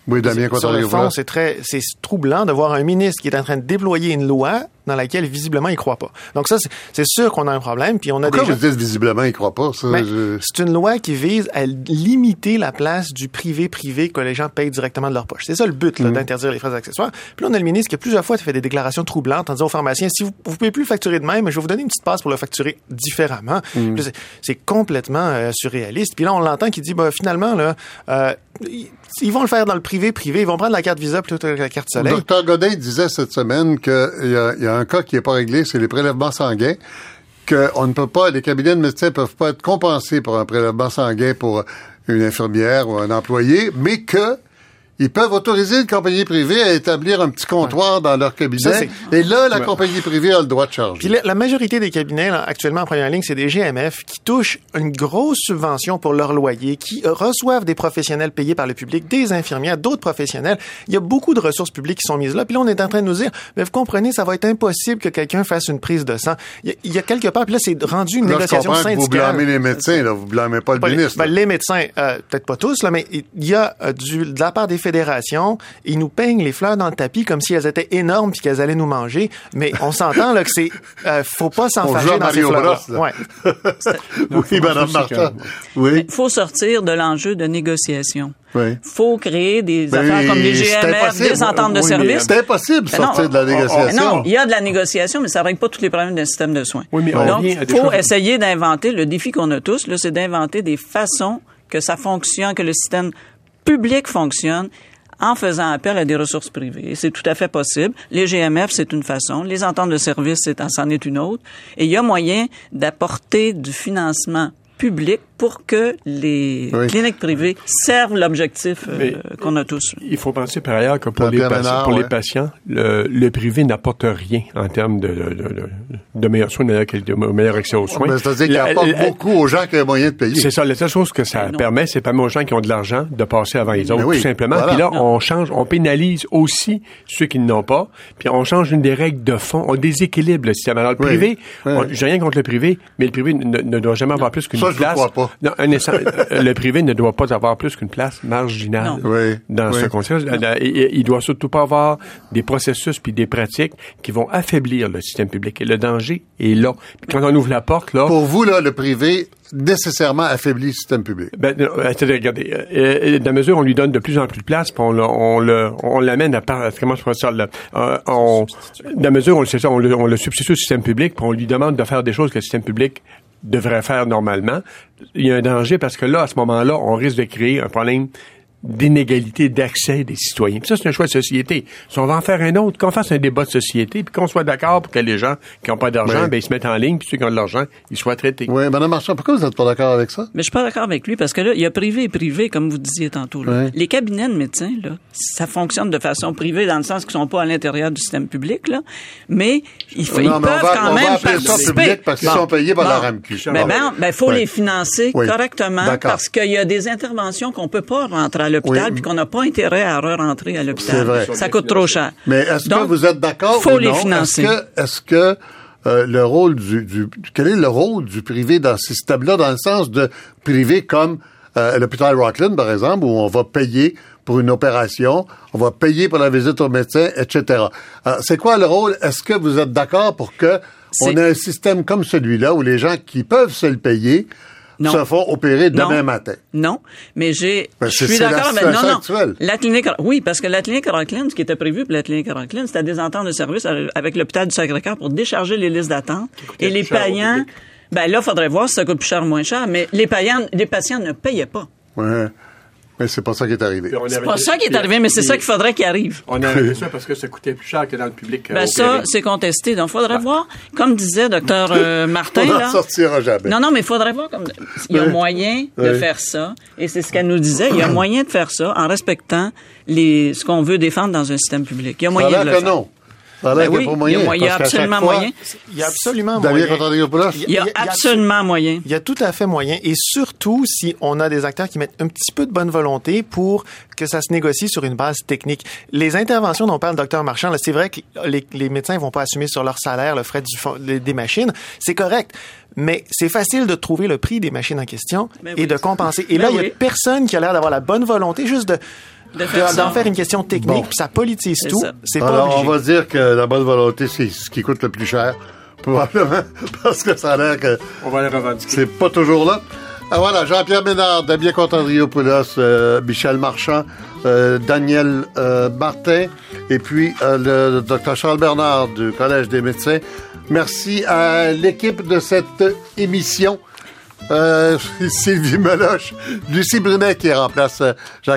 Oui, Damien, Sur le fond, c'est très, c'est troublant de voir un ministre qui est en train de déployer une loi dans laquelle visiblement il croit pas. Donc ça, c'est sûr qu'on a un problème. Puis on a Pourquoi déjà... vous dites visiblement il croit pas ça? Ben, C'est une loi qui vise à limiter la place du privé privé que les gens payent directement de leur poche. C'est ça le but mhm. d'interdire les frais accessoires. Puis là, on a le ministre qui a plusieurs fois fait des déclarations troublantes en disant aux pharmaciens si vous, vous pouvez plus facturer de même, je vais vous donner une petite passe pour le facturer différemment. Mhm. C'est complètement euh, surréaliste. Puis là, on l'entend qui dit bah, finalement là. Euh, ils vont le faire dans le privé privé, ils vont prendre la carte Visa plutôt que la carte Soleil. Docteur Godin disait cette semaine qu'il y, y a un cas qui n'est pas réglé, c'est les prélèvements sanguins qu'on ne peut pas, les cabinets de médecins peuvent pas être compensés pour un prélèvement sanguin pour une infirmière ou un employé, mais que ils peuvent autoriser une compagnie privée à établir un petit comptoir dans leur cabinet. et là, la compagnie privée a le droit de charger. Puis la, majorité des cabinets, actuellement en première ligne, c'est des GMF qui touchent une grosse subvention pour leur loyer, qui reçoivent des professionnels payés par le public, des infirmières, d'autres professionnels. Il y a beaucoup de ressources publiques qui sont mises là. Puis là, on est en train de nous dire, mais vous comprenez, ça va être impossible que quelqu'un fasse une prise de sang. Il y a, quelque part, puis là, c'est rendu une négociation syndicale. vous blâmez les médecins, là, vous blâmez pas le ministre. Ben, les médecins, euh, peut-être pas tous, là, mais il y a euh, du, de la part des fédérations, ils nous peignent les fleurs dans le tapis comme si elles étaient énormes puis qu'elles allaient nous manger. Mais on s'entend là que c'est, euh, faut pas s'enfarger dans ces fleurs. Ouais. oui, Madame Martin. Oui. Il faut sortir de l'enjeu de négociation. Il faut créer des affaires comme les GMF, des ententes de services. C'est impossible de sortir de la négociation. Non, il y a de la négociation, mais ça ne règle pas tous les problèmes d'un système de soins. Donc, il faut essayer d'inventer, le défi qu'on a tous, c'est d'inventer des façons que ça fonctionne, que le système public fonctionne en faisant appel à des ressources privées. C'est tout à fait possible. Les GMF, c'est une façon. Les ententes de services, c'en est une autre. Et il y a moyen d'apporter du financement public pour que les cliniques privées servent l'objectif euh, qu'on a tous. Il faut penser par ailleurs que pour, les, patients, pour les patients, le, privé n'apporte rien en termes de, de, de, meilleurs soins, de meilleur, accès aux soins. C'est-à-dire qu'il apporte beaucoup aux gens qui ont moyen de payer. C'est ça. La seule chose que ça permet, c'est pas aux gens qui ont de l'argent de passer avant les autres, tout simplement. Puis là, on change, on pénalise aussi ceux qui n'ont pas. Puis on change une des règles de fond. On déséquilibre le système. Alors le privé, j'ai rien contre le privé, mais le privé ne, doit jamais avoir plus qu'une place. Non, le privé ne doit pas avoir plus qu'une place marginale dans ce contexte. Il, doit surtout pas avoir des processus puis des pratiques qui vont affaiblir le système public. Et le danger est là. quand on ouvre la porte, là... Pour vous, là, le privé nécessairement affaiblit le système public. Ben, regardez, euh, euh, de la mesure où on lui donne de plus en plus de place, puis on, on, le, on l'amène à part, comment je pourrais ça, là, euh, on, de la mesure où on, ça, on, le, on le substitue au système public, puis on lui demande de faire des choses que le système public devrait faire normalement, il y a un danger parce que là, à ce moment-là, on risque de créer un problème d'inégalité d'accès des citoyens. Puis ça, c'est un choix de société. Si on va en faire un autre, qu'on fasse un débat de société, puis qu'on soit d'accord pour que les gens qui n'ont pas d'argent, ben, ils se mettent en ligne, puis ceux qui ont de l'argent, ils soient traités. Oui, Mme Marchand, pourquoi vous n'êtes pas d'accord avec ça? Mais je suis pas d'accord avec lui, parce que là, il y a privé et privé, comme vous disiez tantôt. Là. Les cabinets de médecins, là, ça fonctionne de façon privée, dans le sens qu'ils sont pas à l'intérieur du système public, là, mais ils, peuvent quand même participer. parce qu'ils sont payés par la RAMQ. Ben, ben, ben, faut les financer correctement, parce qu'il y a des interventions qu'on peut pas rentrer à l'hôpital, puis qu'on n'a pas intérêt à re-rentrer à l'hôpital. Vrai. Ça coûte trop cher. Mais est-ce que vous êtes d'accord faut ou les financer. Est-ce que, est-ce que euh, le rôle du, du, quel est le rôle du privé dans ce système-là, dans le sens de privé comme euh, l'hôpital Rockland, par exemple, où on va payer pour une opération, on va payer pour la visite au médecin, etc. c'est quoi le rôle? Est-ce que vous êtes d'accord pour que on ait un système comme celui-là où les gens qui peuvent se le payer non. se font opérer demain matin. Non, mais j'ai. Je suis d'accord avec. Non, non. La clinique. Oui, parce que la clinique Rockland, ce qui était prévu pour la clinique Rockland, c'était des ententes de service avec l'hôpital du Sacré-Cœur pour décharger les listes d'attente. Et les payants. Ben là, faudrait voir si ça coûte plus cher ou moins cher, mais les payants, les patients ne payaient pas. Ouais. Mais c'est pas ça qui est arrivé. C'est pas ça qui est arrivé, mais c'est ça qu'il faudrait qu'il arrive. On a arrêté ça parce que ça coûtait plus cher que dans le public. Ben ça, c'est contesté. Donc, il faudrait voir, comme disait docteur euh, Martin. On n'en sortira jamais. Non, non, mais il faudrait voir comme il y a moyen de faire ça. Et c'est ce qu'elle nous disait. Il y a moyen de faire ça en respectant les ce qu'on veut défendre dans un système public. Il y a moyen de le que non. Ben oui, il y a, absolument moyen. Il y a absolument moyen. Il y a absolument moyen. Il y a tout à fait moyen. Et surtout, si on a des acteurs qui mettent un petit peu de bonne volonté pour que ça se négocie sur une base technique. Les interventions dont parle le docteur Marchand, c'est vrai que les, les médecins vont pas assumer sur leur salaire le frais du, des machines. C'est correct. Mais c'est facile de trouver le prix des machines en question ben et de compenser. Et là, ben il y a personne qui a l'air d'avoir la bonne volonté juste de d'en faire, une question technique, puis ça politise tout. C'est pas Alors, on va dire que la bonne volonté, c'est ce qui coûte le plus cher, probablement, parce que ça a l'air que... On va les revendiquer. C'est pas toujours là. Ah, voilà, Jean-Pierre Ménard, Damien Contandriopoulos, euh, Michel Marchand, euh, Daniel euh, Martin, et puis le docteur Charles Bernard du Collège des médecins. Merci à l'équipe de cette émission. Sylvie Meloche, Lucie Brunet qui remplace Jacques